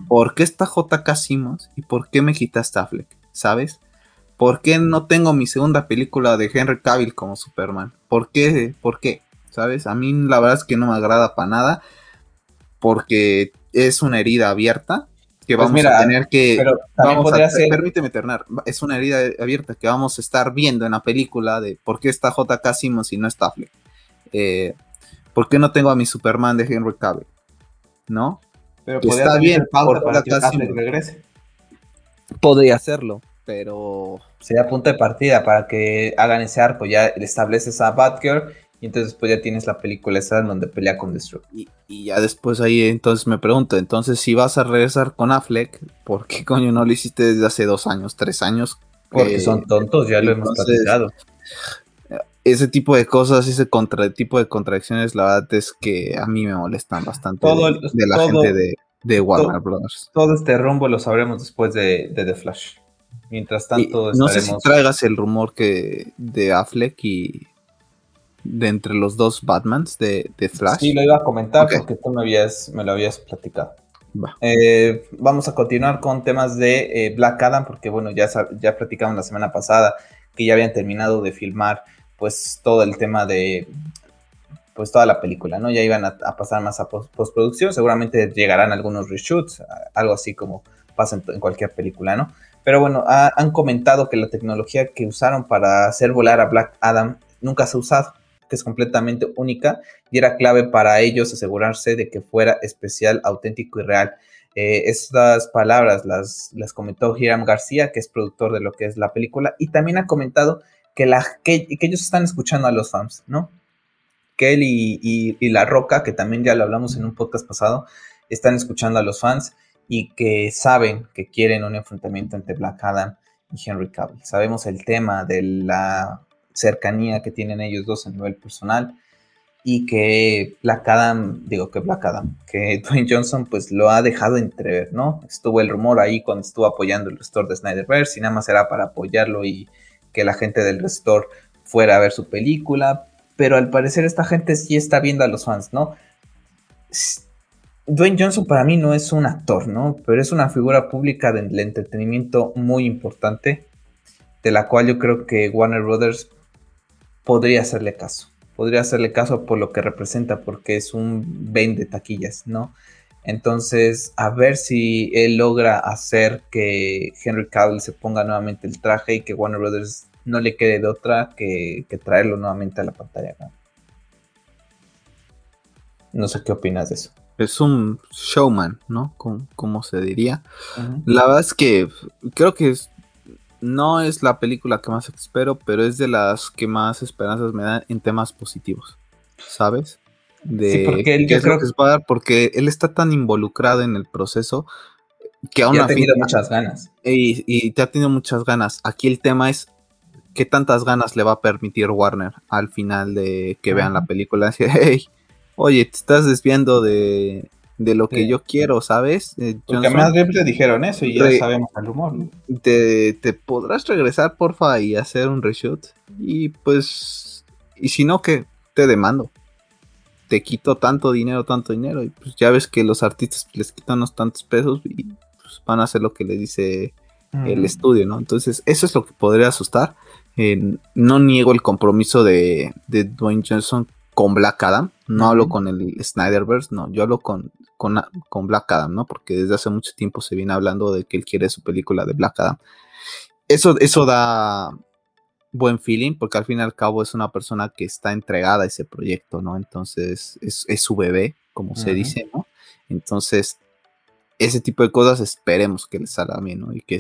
¿Por qué está J. Casimos y por qué me quitaste Affleck? ¿Sabes? ¿Por qué no tengo mi segunda película de Henry Cavill como Superman? ¿Por qué? ¿Por qué? ¿Sabes? A mí la verdad es que no me agrada para nada porque es una herida abierta que pues vamos a tener que. vamos a, Permíteme ternar. Es una herida abierta que vamos a estar viendo en la película de por qué está J.K. Simmons y no está Affleck. Eh, ¿Por qué no tengo a mi Superman de Henry Cavill? ¿No? Pero está bien por para que Affleck regrese. Podría hacerlo, pero. Sería punto de partida para que hagan ese arco. Ya estableces a Batgirl Y entonces pues ya tienes la película esa donde pelea con Deathstroke. Y, y, ya después ahí entonces me pregunto, entonces si vas a regresar con Affleck, ¿por qué coño no lo hiciste desde hace dos años, tres años? Porque eh, son tontos, ya lo hemos platicado. Ese tipo de cosas, ese contra, tipo de contradicciones, la verdad es que a mí me molestan bastante de, la gente de, de Warner Brothers. Todo este rumbo lo sabremos después de, de The Flash. Mientras tanto, no sé si traigas el rumor que de Affleck y de entre los dos Batmans de, de Flash. Sí, lo iba a comentar porque tú me, habías, me lo habías platicado. Eh, vamos a continuar con temas de eh, Black Adam, porque bueno, ya, ya platicamos la semana pasada que ya habían terminado de filmar pues todo el tema de pues toda la película, ¿no? Ya iban a, pasar más a postproducción, seguramente llegarán algunos reshoots, algo así como pasa en, cualquier película, ¿no? Pero bueno, han comentado que la tecnología que usaron para hacer volar a Black Adam nunca se ha usado que es completamente única y era clave para ellos asegurarse de que fuera especial, auténtico y real. Eh, estas palabras las, las comentó Hiram García, que es productor de lo que es la película, y también ha comentado que, ellos están escuchando a los fans, ¿no? Que él y, y, La Roca, que también ya lo hablamos en un podcast pasado, están escuchando a los fans y que saben que quieren un enfrentamiento entre Black Adam y Henry Cavill. Sabemos el tema de la cercanía que tienen ellos dos a nivel personal y que Black Adam, digo que Black Adam, que [laughs] Dwayne Johnson pues lo ha dejado entrever, ¿no? Estuvo el rumor ahí cuando estuvo apoyando el restore de Snyderverse y nada más era para apoyarlo y que la gente del restore fuera a ver su película, pero al parecer esta gente sí está viendo a los fans, ¿no? Dwayne Johnson para mí no es un actor, ¿no? Pero es una figura pública del entretenimiento muy importante, de la cual yo creo que Warner Brothers podría hacerle caso. Podría hacerle caso por lo que representa, porque es un vende taquillas, ¿no? Entonces, a ver si él logra hacer que Henry Cavill se ponga nuevamente el traje y que Warner Brothers no le quede de otra que, traerlo nuevamente a la pantalla. ¿no? sé qué opinas de eso. Es un showman, ¿no? Como, se diría. La verdad es que creo que es, no es la película que más espero, pero es de las que más esperanzas me dan en temas positivos, ¿sabes? De sí, porque él, yo creo que es porque él está tan involucrado en el proceso que aún ha tenido muchas ganas. Y, te ha tenido muchas ganas. Aquí el tema es qué tantas ganas le va a permitir Warner al final de que vean la película. [laughs] Hey, oye, te estás desviando de, de lo que yo quiero, ¿sabes? Eh, Porque más bien te dijeron eso y ya sabemos el rumor. Te, te, podrás regresar, porfa, y hacer un reshoot. Y pues, y si no, que te demando. Te quito tanto dinero, tanto dinero. Y pues ya ves que los artistas les quitan unos tantos pesos y pues, van a hacer lo que le dice el estudio, ¿no? Entonces, eso es lo que podría asustar. Eh, no niego el compromiso de, de Dwayne Johnson con Black Adam. No hablo con el Snyderverse, no, yo hablo con, con, Black Adam, ¿no? Porque desde hace mucho tiempo se viene hablando de que él quiere su película de Black Adam. Eso, eso da buen feeling, porque al fin y al cabo es una persona que está entregada a ese proyecto, ¿no? Entonces es, su bebé, como se dice, ¿no? Entonces, ese tipo de cosas esperemos que le salga bien, ¿no? Y que,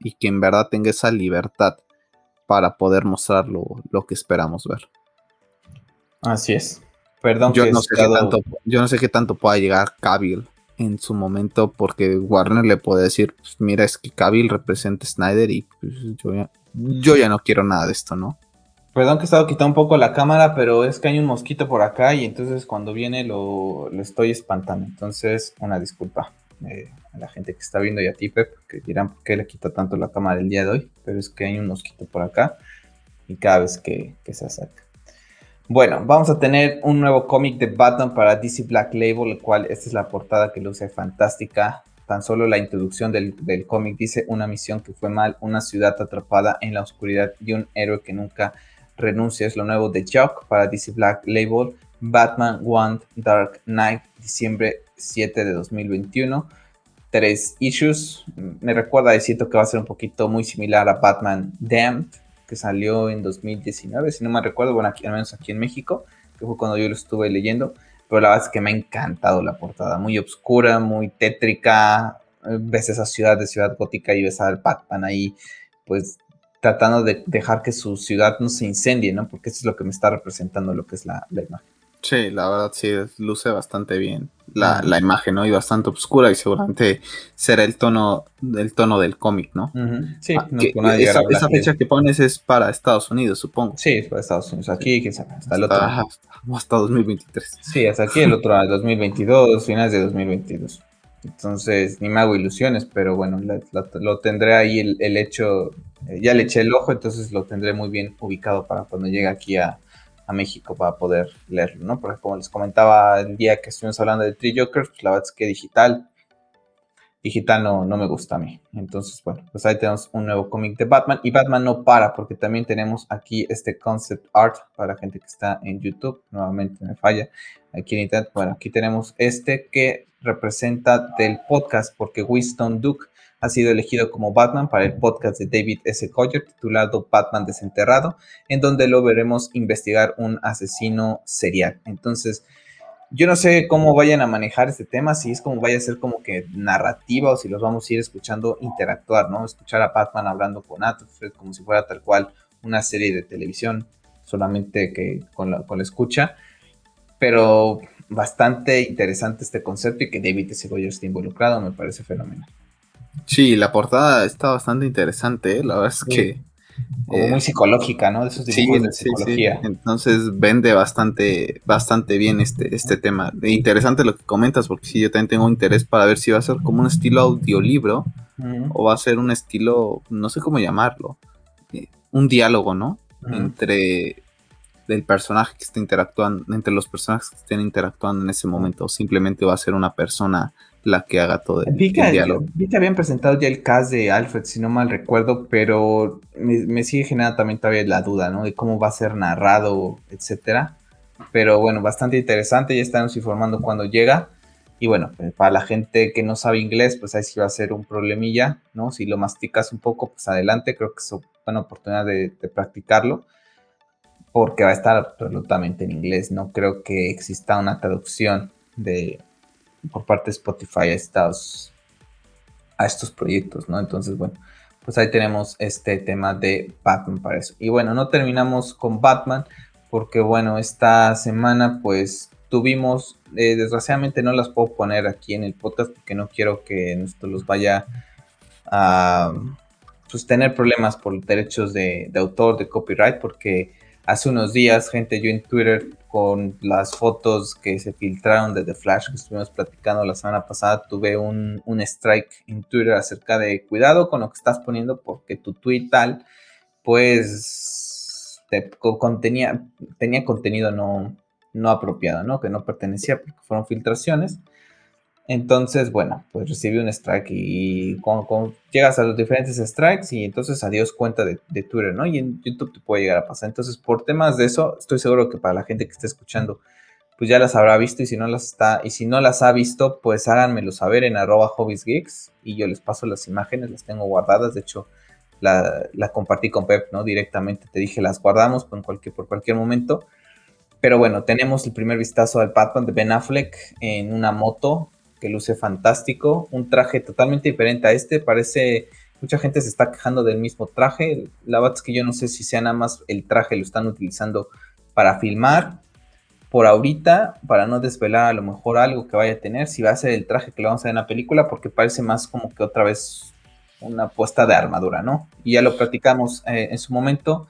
y que en verdad tenga esa libertad para poder mostrar lo, lo que esperamos ver. Así es. Perdón, yo, no sé qué tanto, yo no sé qué tanto pueda llegar Cavill en su momento, porque Warner le puede decir, pues, mira, es que Cavill representa a Snyder y pues, yo, ya, no quiero nada de esto, ¿no? Perdón que he estado quitando un poco la cámara, pero es que hay un mosquito por acá y entonces cuando viene lo, estoy espantando. Entonces, una disculpa eh, a la gente que está viendo y a ti, Pep, que dirán por qué le quita tanto la cámara el día de hoy, pero es que hay un mosquito por acá y cada vez que se acerca. Bueno, vamos a tener un nuevo cómic de Batman para DC Black Label, el cual esta es la portada que luce fantástica. Tan solo la introducción del, cómic dice una misión que fue mal, una ciudad atrapada en la oscuridad y un héroe que nunca renuncia. Es lo nuevo de Jock para DC Black Label. Batman One Dark Knight, diciembre 7 de 2021. Tres issues. Me recuerda, siento que va a ser un poquito muy similar a Batman Damned que salió en 2019, si no me recuerdo, bueno, al menos aquí en México, que fue cuando yo lo estuve leyendo, pero la verdad es que me ha encantado la portada, muy oscura, muy tétrica, ves esa ciudad de ciudad gótica y ves al Batman ahí, pues tratando de dejar que su ciudad no se incendie, ¿no? Porque eso es lo que me está representando lo que es la, la imagen. Sí, la verdad sí, luce bastante bien la, la, imagen, ¿no? Y bastante oscura y seguramente será el tono, el tono del cómic, ¿no? Sí, ah, esa, esa, fecha que pones es para Estados Unidos, supongo. Sí, es para Estados Unidos. Aquí, quién sabe, hasta el otro. Hasta, 2023. Sí, hasta aquí el otro, 2022, finales de 2022. Entonces, ni me hago ilusiones, pero bueno, lo tendré ahí el, el hecho, eh, ya le eché el ojo, entonces lo tendré muy bien ubicado para cuando llegue aquí a, México para poder leerlo, ¿no? Porque como les comentaba el día que estuvimos hablando de Tree Jokers, pues la verdad es que digital, digital no, no me gusta a mí. Entonces, bueno, pues ahí tenemos un nuevo cómic de Batman y Batman no para porque también tenemos aquí este concept art para gente que está en YouTube, nuevamente me falla, aquí en internet, bueno, aquí tenemos este que representa del podcast porque Winston Duke ha sido elegido como Batman para el podcast de David S. Collier titulado Batman Desenterrado, en donde lo veremos investigar un asesino serial. Entonces, yo no sé cómo vayan a manejar este tema, si es como vaya a ser como que narrativa o si los vamos a ir escuchando interactuar, ¿no? Escuchar a Batman hablando con Alfred como si fuera tal cual una serie de televisión, solamente que con la, con la escucha. Pero bastante interesante este concepto y que David S. Goyer esté involucrado, me parece fenomenal. Sí, la portada está bastante interesante, ¿eh? la verdad es que... Como muy eh, psicológica, ¿no? De esos dibujos sí, de psicología. Sí, Entonces vende bastante, bastante bien este, este tema. Interesante lo que comentas, porque sí, yo también tengo interés para ver si va a ser como un estilo audiolibro o va a ser un estilo, no sé cómo llamarlo, eh, un diálogo, ¿no? Entre el personaje que está interactuando, entre los personajes que estén interactuando en ese momento, o simplemente va a ser una persona la que haga todo el, diálogo. Vi que habían presentado ya el cast de Alfred, si no mal recuerdo, pero me, sigue generando también todavía la duda, ¿no? De cómo va a ser narrado, etcétera. Pero bueno, bastante interesante, ya estamos informando cuando llega. Y bueno, pues, para la gente que no sabe inglés, pues ahí sí va a ser un problemilla, ¿no? Si lo masticas un poco, pues adelante, creo que es una buena oportunidad de, de practicarlo, porque va a estar absolutamente en inglés. No creo que exista una traducción de, por parte de Spotify a estos, a estos proyectos, ¿no? Entonces, bueno, pues ahí tenemos este tema de Batman para eso. Y bueno, no terminamos con Batman porque, bueno, esta semana pues tuvimos, eh, desgraciadamente no las puedo poner aquí en el podcast porque no quiero que esto los vaya a pues, tener problemas por derechos de, de autor, de copyright, porque hace unos días, gente, yo en Twitter con las fotos que se filtraron de The Flash que estuvimos platicando la semana pasada, tuve un, strike en Twitter acerca de cuidado con lo que estás poniendo porque tu tweet tal, pues contenía, tenía contenido no, no apropiado, ¿no? Que no pertenecía porque fueron filtraciones. Entonces, bueno, pues recibí un strike y, cuando, llegas a los diferentes strikes y entonces adiós cuenta de, Twitter, ¿no? Y en YouTube te puede llegar a pasar. Entonces, por temas de eso, estoy seguro que para la gente que esté escuchando, pues ya las habrá visto y si no las está, y si no las ha visto, pues háganmelo saber en arroba hobbiesgeeks y yo les paso las imágenes, las tengo guardadas, de hecho, la, compartí con Pep, ¿no? Directamente te dije, las guardamos por cualquier, por cualquier momento. Pero bueno, tenemos el primer vistazo al Batman de Ben Affleck en una moto que luce fantástico, un traje totalmente diferente a este, parece, mucha gente se está quejando del mismo traje, la verdad es que yo no sé si sea nada más el traje lo están utilizando para filmar, por ahorita, para no desvelar a lo mejor algo que vaya a tener, si va a ser el traje que le vamos a ver en la película, porque parece más como que otra vez una puesta de armadura, ¿no? Y ya lo platicamos eh, en su momento,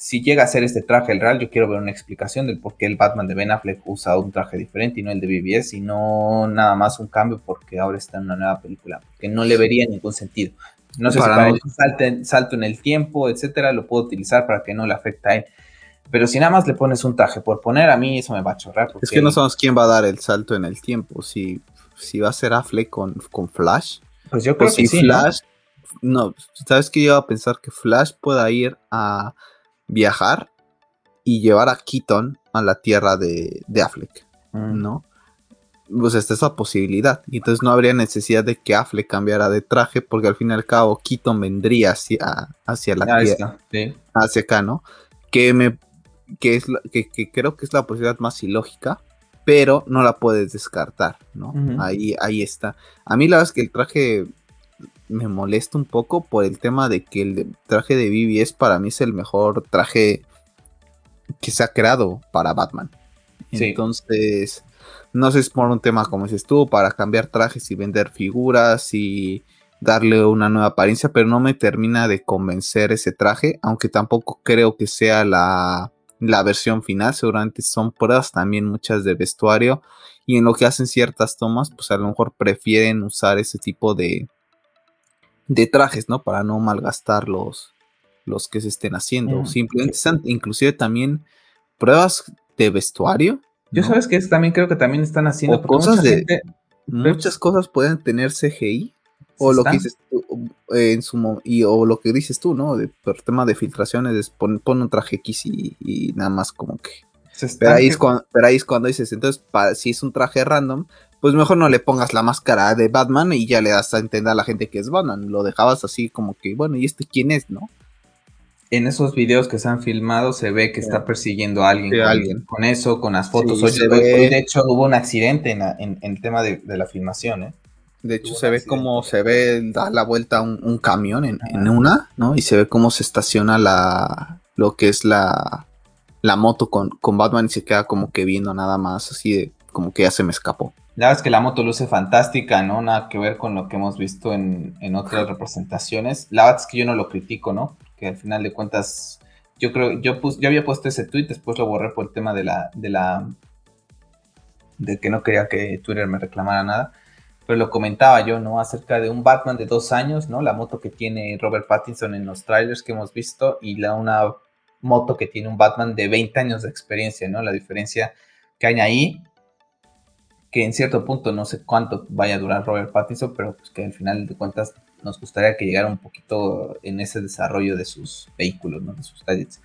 si llega a ser este traje el real, yo quiero ver una explicación del por qué el Batman de Ben Affleck usa un traje diferente y no el de BBS y no nada más un cambio porque ahora está en una nueva película, que no le vería ningún sentido. No sé si para un salto en el tiempo, etcétera, lo puedo utilizar para que no le afecte a él. Pero si nada más le pones un traje por poner, a mí eso me va a chorrar. Es que no sabemos quién va a dar el salto en el tiempo. Si, si va a ser Affleck con, con Flash. Pues yo creo que sí. Flash, ¿no? ¿sabes que Yo iba a pensar que Flash pueda ir a viajar y llevar a Keaton a la tierra de, de Affleck, mm. ¿no? Pues esta es la posibilidad. Y entonces no habría necesidad de que Affleck cambiara de traje, porque al fin y al cabo Keaton vendría hacia, hacia la tierra. Hacia acá, ¿no? Que me. Que, es que, creo que es la posibilidad más ilógica, pero no la puedes descartar, ¿no? ahí, ahí está. A mí la verdad es que el traje me molesta un poco por el tema de que el traje de BBS para mí es el mejor traje que se ha creado para Batman. Entonces, no sé si es por un tema como dices tú, para cambiar trajes y vender figuras y darle una nueva apariencia, pero no me termina de convencer ese traje, aunque tampoco creo que sea la, la versión final, seguramente son pruebas también muchas de vestuario y en lo que hacen ciertas tomas, pues a lo mejor prefieren usar ese tipo de, de trajes, ¿no? Para no malgastar los, los que se estén haciendo. Simplemente inclusive también pruebas de vestuario. Yo sabes que también creo que también están haciendo cosas de muchas cosas pueden tener CGI o lo que dices tú, en su y, o lo que dices tú, ¿no? De, por tema de filtraciones, es pon, un traje X y, nada más como que. Pero ahí, es cuando, pero ahí es cuando dices, entonces, si es un traje random, pues mejor no le pongas la máscara de Batman y ya le das a entender a la gente que es Batman. Lo dejabas así como que, bueno, ¿y este quién es, no? En esos videos que se han filmado se ve que está persiguiendo a alguien, con, alguien. con eso, con las fotos. de hecho, hubo un accidente en, el tema de, la filmación, ¿eh? De hecho, se ve como se ve, da la vuelta un, un camión en, una, ¿no? Y se ve cómo se estaciona la, lo que es la, la moto con, con Batman y se queda como que viendo nada más, así de, como que ya se me escapó. La verdad es que la moto luce fantástica, ¿no? Nada que ver con lo que hemos visto en, otras representaciones. La verdad es que yo no lo critico, ¿no? Que al final de cuentas, yo creo, yo, yo había puesto ese tweet, después lo borré por el tema de la, de la, de que no quería que Twitter me reclamara nada. Pero lo comentaba yo, ¿no? Acerca de un Batman de dos años, ¿no? La moto que tiene Robert Pattinson en los trailers que hemos visto y la una moto que tiene un Batman de 20 años de experiencia, ¿no? La diferencia que hay ahí que en cierto punto no sé cuánto vaya a durar Robert Pattinson, pero pues que al final de cuentas nos gustaría que llegara un poquito en ese desarrollo de sus vehículos, de sus gadgets.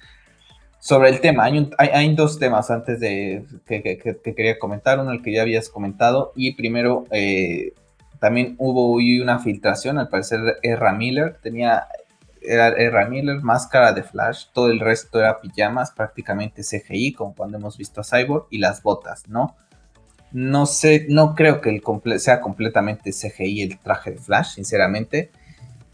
Sobre el tema, hay, dos temas antes de que, quería comentar, uno el que ya habías comentado, y primero eh, también hubo una filtración, al parecer Erra Miller tenía era Erra Miller, máscara de Flash, todo el resto era pijamas, prácticamente CGI, como cuando hemos visto a Cyborg, y las botas, ¿no? No sé, no creo que sea completamente CGI el traje de Flash, sinceramente.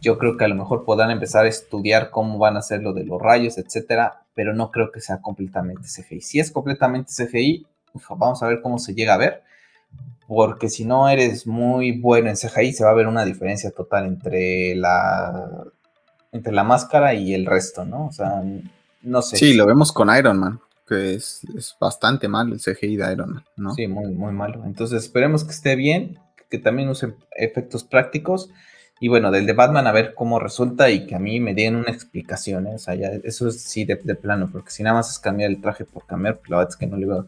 Yo creo que a lo mejor podrán empezar a estudiar cómo van a hacer lo de los rayos, etcétera, pero no creo que sea completamente CGI. Si es completamente CGI, vamos a ver cómo se llega a ver, porque si no eres muy bueno en CGI, se va a ver una diferencia total entre la entre la máscara y el resto, ¿no? O sea, no sé. Sí, lo vemos con Iron Man es, bastante malo el CGI de Iron Man, ¿no? Sí, muy, muy malo. Entonces esperemos que esté bien, que también use efectos prácticos. Y bueno, del de Batman a ver cómo resulta y que a mí me den una explicación, ¿eh? O sea, ya eso es sí de, plano, porque si nada más es cambiar el traje por cambiar, pues la verdad es que no le veo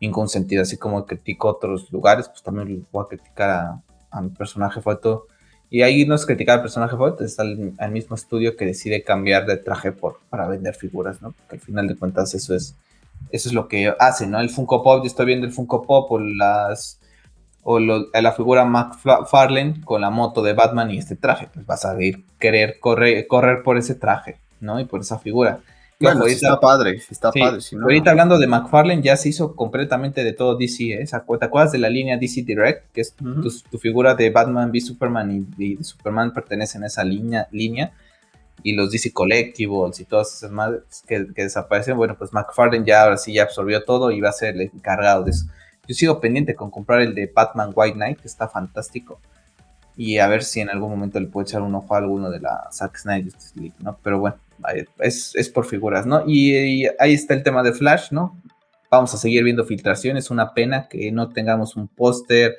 ningún sentido. Así como critico otros lugares, pues también voy a criticar a, a mi personaje foto. Y ahí no es criticar al personaje foto, está el, mismo estudio que decide cambiar de traje por, para vender figuras, ¿no? Porque al final de cuentas eso es eso es lo que hace, ¿no? El Funko Pop, yo estoy viendo el Funko Pop o las o la figura McFarlane con la moto de Batman y este traje, pues vas a ir querer correr, correr por ese traje, ¿no? Y por esa figura. Bueno, está padre, está padre. ahorita hablando de McFarlane, ya se hizo completamente de todo DC, ¿eh? ¿Te acuerdas de la línea DC Direct? Que es tu, figura de Batman v Superman y, Superman pertenecen a esa línea, línea y los DC Collectibles y todas esas madres que, desaparecen, bueno, pues McFarlane ya ahora sí ya absorbió todo y va a ser el encargado de eso. Yo sigo pendiente con comprar el de Batman White Knight, que está fantástico. Y a ver si en algún momento le puedo echar un ojo a alguno de la Zack Snyder League, ¿no? Pero bueno, es, es por figuras, ¿no? Y, y, ahí está el tema de Flash, ¿no? Vamos a seguir viendo filtraciones. Una pena que no tengamos un póster,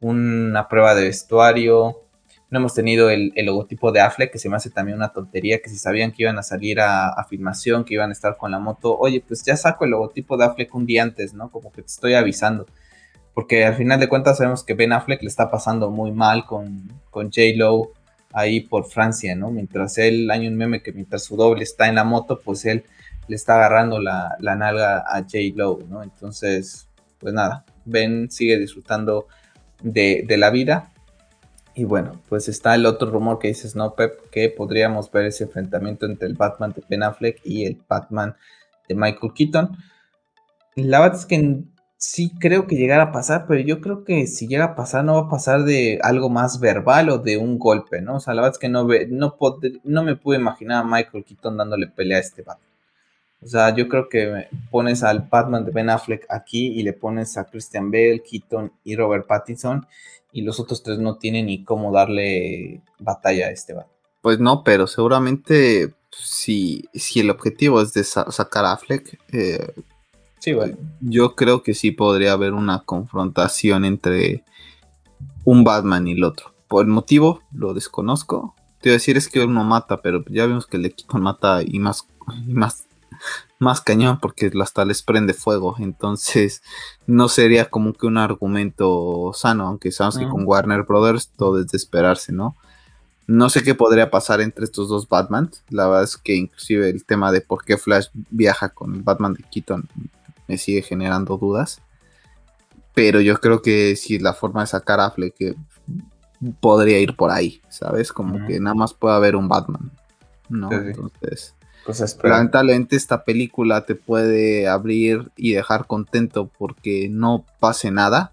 una prueba de vestuario, no hemos tenido el, logotipo de Affleck, que se me hace también una tontería, que si sabían que iban a salir a, filmación, que iban a estar con la moto, oye, pues ya saco el logotipo de Affleck un día antes, ¿no? Como que te estoy avisando. Porque al final de cuentas sabemos que Ben Affleck le está pasando muy mal con, con J-Lo ahí por Francia, ¿no? Mientras él, hay un meme que mientras su doble está en la moto, pues él le está agarrando la, nalga a J-Lo, ¿no? Entonces, pues nada, Ben sigue disfrutando de, de la vida y bueno, pues está el otro rumor que dices, no, Pep, que podríamos ver ese enfrentamiento entre el Batman de Ben Affleck y el Batman de Michael Keaton. La verdad es que sí creo que llegará a pasar, pero yo creo que si llega a pasar, no va a pasar de algo más verbal o de un golpe, ¿no? O sea, la verdad es que no, ve, no, no me pude imaginar a Michael Keaton dándole pelea a este Batman. O sea, yo creo que pones al Batman de Ben Affleck aquí y le pones a Christian Bale, Keaton y Robert Pattinson y los otros tres no tienen ni cómo darle batalla a este Batman. Pues no, pero seguramente si, si el objetivo es de sacar a Affleck, eh, Sí, bueno. Yo creo que sí podría haber una confrontación entre un Batman y el otro. Por el motivo, lo desconozco. Te iba a decir es que uno mata, pero ya vemos que el equipo mata y más, más, más cañón porque hasta les prende fuego. Entonces, no sería como que un argumento sano, aunque sabemos que con Warner Brothers todo es de esperarse, ¿no? No sé qué podría pasar entre estos dos Batman. La verdad es que inclusive el tema de por qué Flash viaja con el Batman de Keaton me sigue generando dudas. Pero yo creo que si la forma de sacar a Fleck podría ir por ahí, ¿sabes? Como que nada más puede haber un Batman, ¿no? Entonces, pues lamentablemente esta película te puede abrir y dejar contento porque no pase nada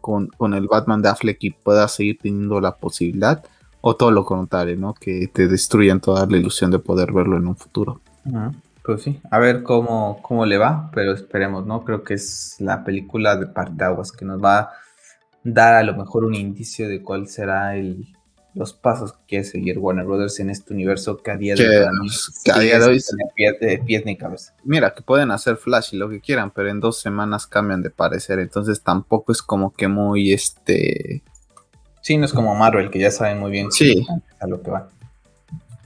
con, con el Batman de Affleck y puedas seguir teniendo la posibilidad, o todo lo contrario, ¿no? Que te destruyan toda la ilusión de poder verlo en un futuro. Pues sí, a ver cómo, cómo le va, pero esperemos, ¿no? Creo que es la película de Partaguas que nos va a dar a lo mejor un indicio de cuál será el, los pasos que quiere seguir Warner Brothers en este universo que a día de hoy, que a día de hoy de pies ni cabeza. Mira, que pueden hacer Flash y lo que quieran, pero en dos semanas cambian de parecer, entonces tampoco es como que muy este... Sí, no es como Marvel, que ya saben muy bien sí. a lo que va.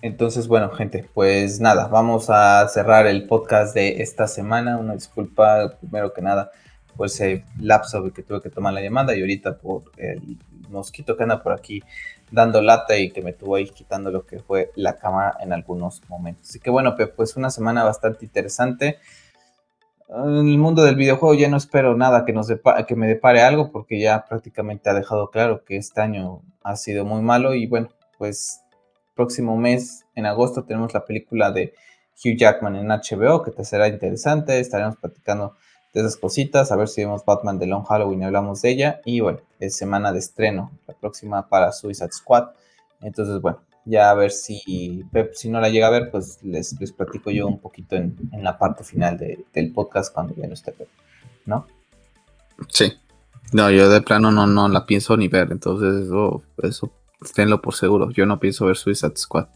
Entonces, bueno, gente, pues nada, vamos a cerrar el podcast de esta semana. Una disculpa, primero que nada, por ese lapso que tuve que tomar la llamada y ahorita por el mosquito que anda por aquí dando lata y que me tuvo ahí quitando lo que fue la cámara en algunos momentos. Así que bueno, pues una semana bastante interesante. En el mundo del videojuego ya no espero nada que, nos que me depare algo porque ya prácticamente ha dejado claro que este año ha sido muy malo y bueno, pues próximo mes, en agosto, tenemos la película de Hugh Jackman en HBO, que te será interesante. Estaremos platicando de esas cositas, a ver si vemos Batman de Long Halloween y hablamos de ella. Y bueno, es semana de estreno, la próxima para Suicide Squad. Entonces, bueno, ya a ver si Pep, si no la llega a ver, pues les, les platico yo un poquito en, la parte final del podcast cuando ya no esté Pep, ¿no? Sí. No, yo de plano no, no la pienso ni ver, entonces eso, eso Tenlo por seguro. Yo no pienso ver Suicide Squad.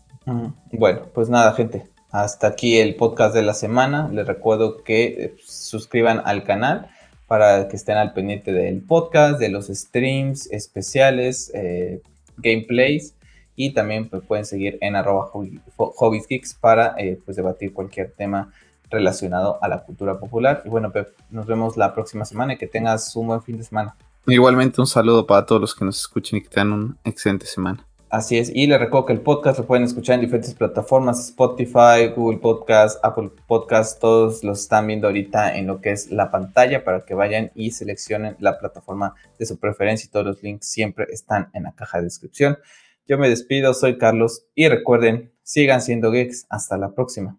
Bueno, pues nada, gente. Hasta aquí el podcast de la semana. Les recuerdo que eh, suscriban al canal para que estén al pendiente del podcast, de los streams especiales, eh, gameplays y también pues, pueden seguir en arroba hobbiesgeeks para eh, pues, debatir cualquier tema relacionado a la cultura popular. Y bueno, nos vemos la próxima semana y que tengas un buen fin de semana. Igualmente un saludo para todos los que nos escuchen y que tengan una excelente semana. Así es, y les recuerdo que el podcast lo pueden escuchar en diferentes plataformas, Spotify, Google Podcast, Apple Podcast, todos los están viendo ahorita en lo que es la pantalla para que vayan y seleccionen la plataforma de su preferencia y todos los links siempre están en la caja de descripción. Yo me despido, soy Carlos y recuerden, sigan siendo geeks, hasta la próxima.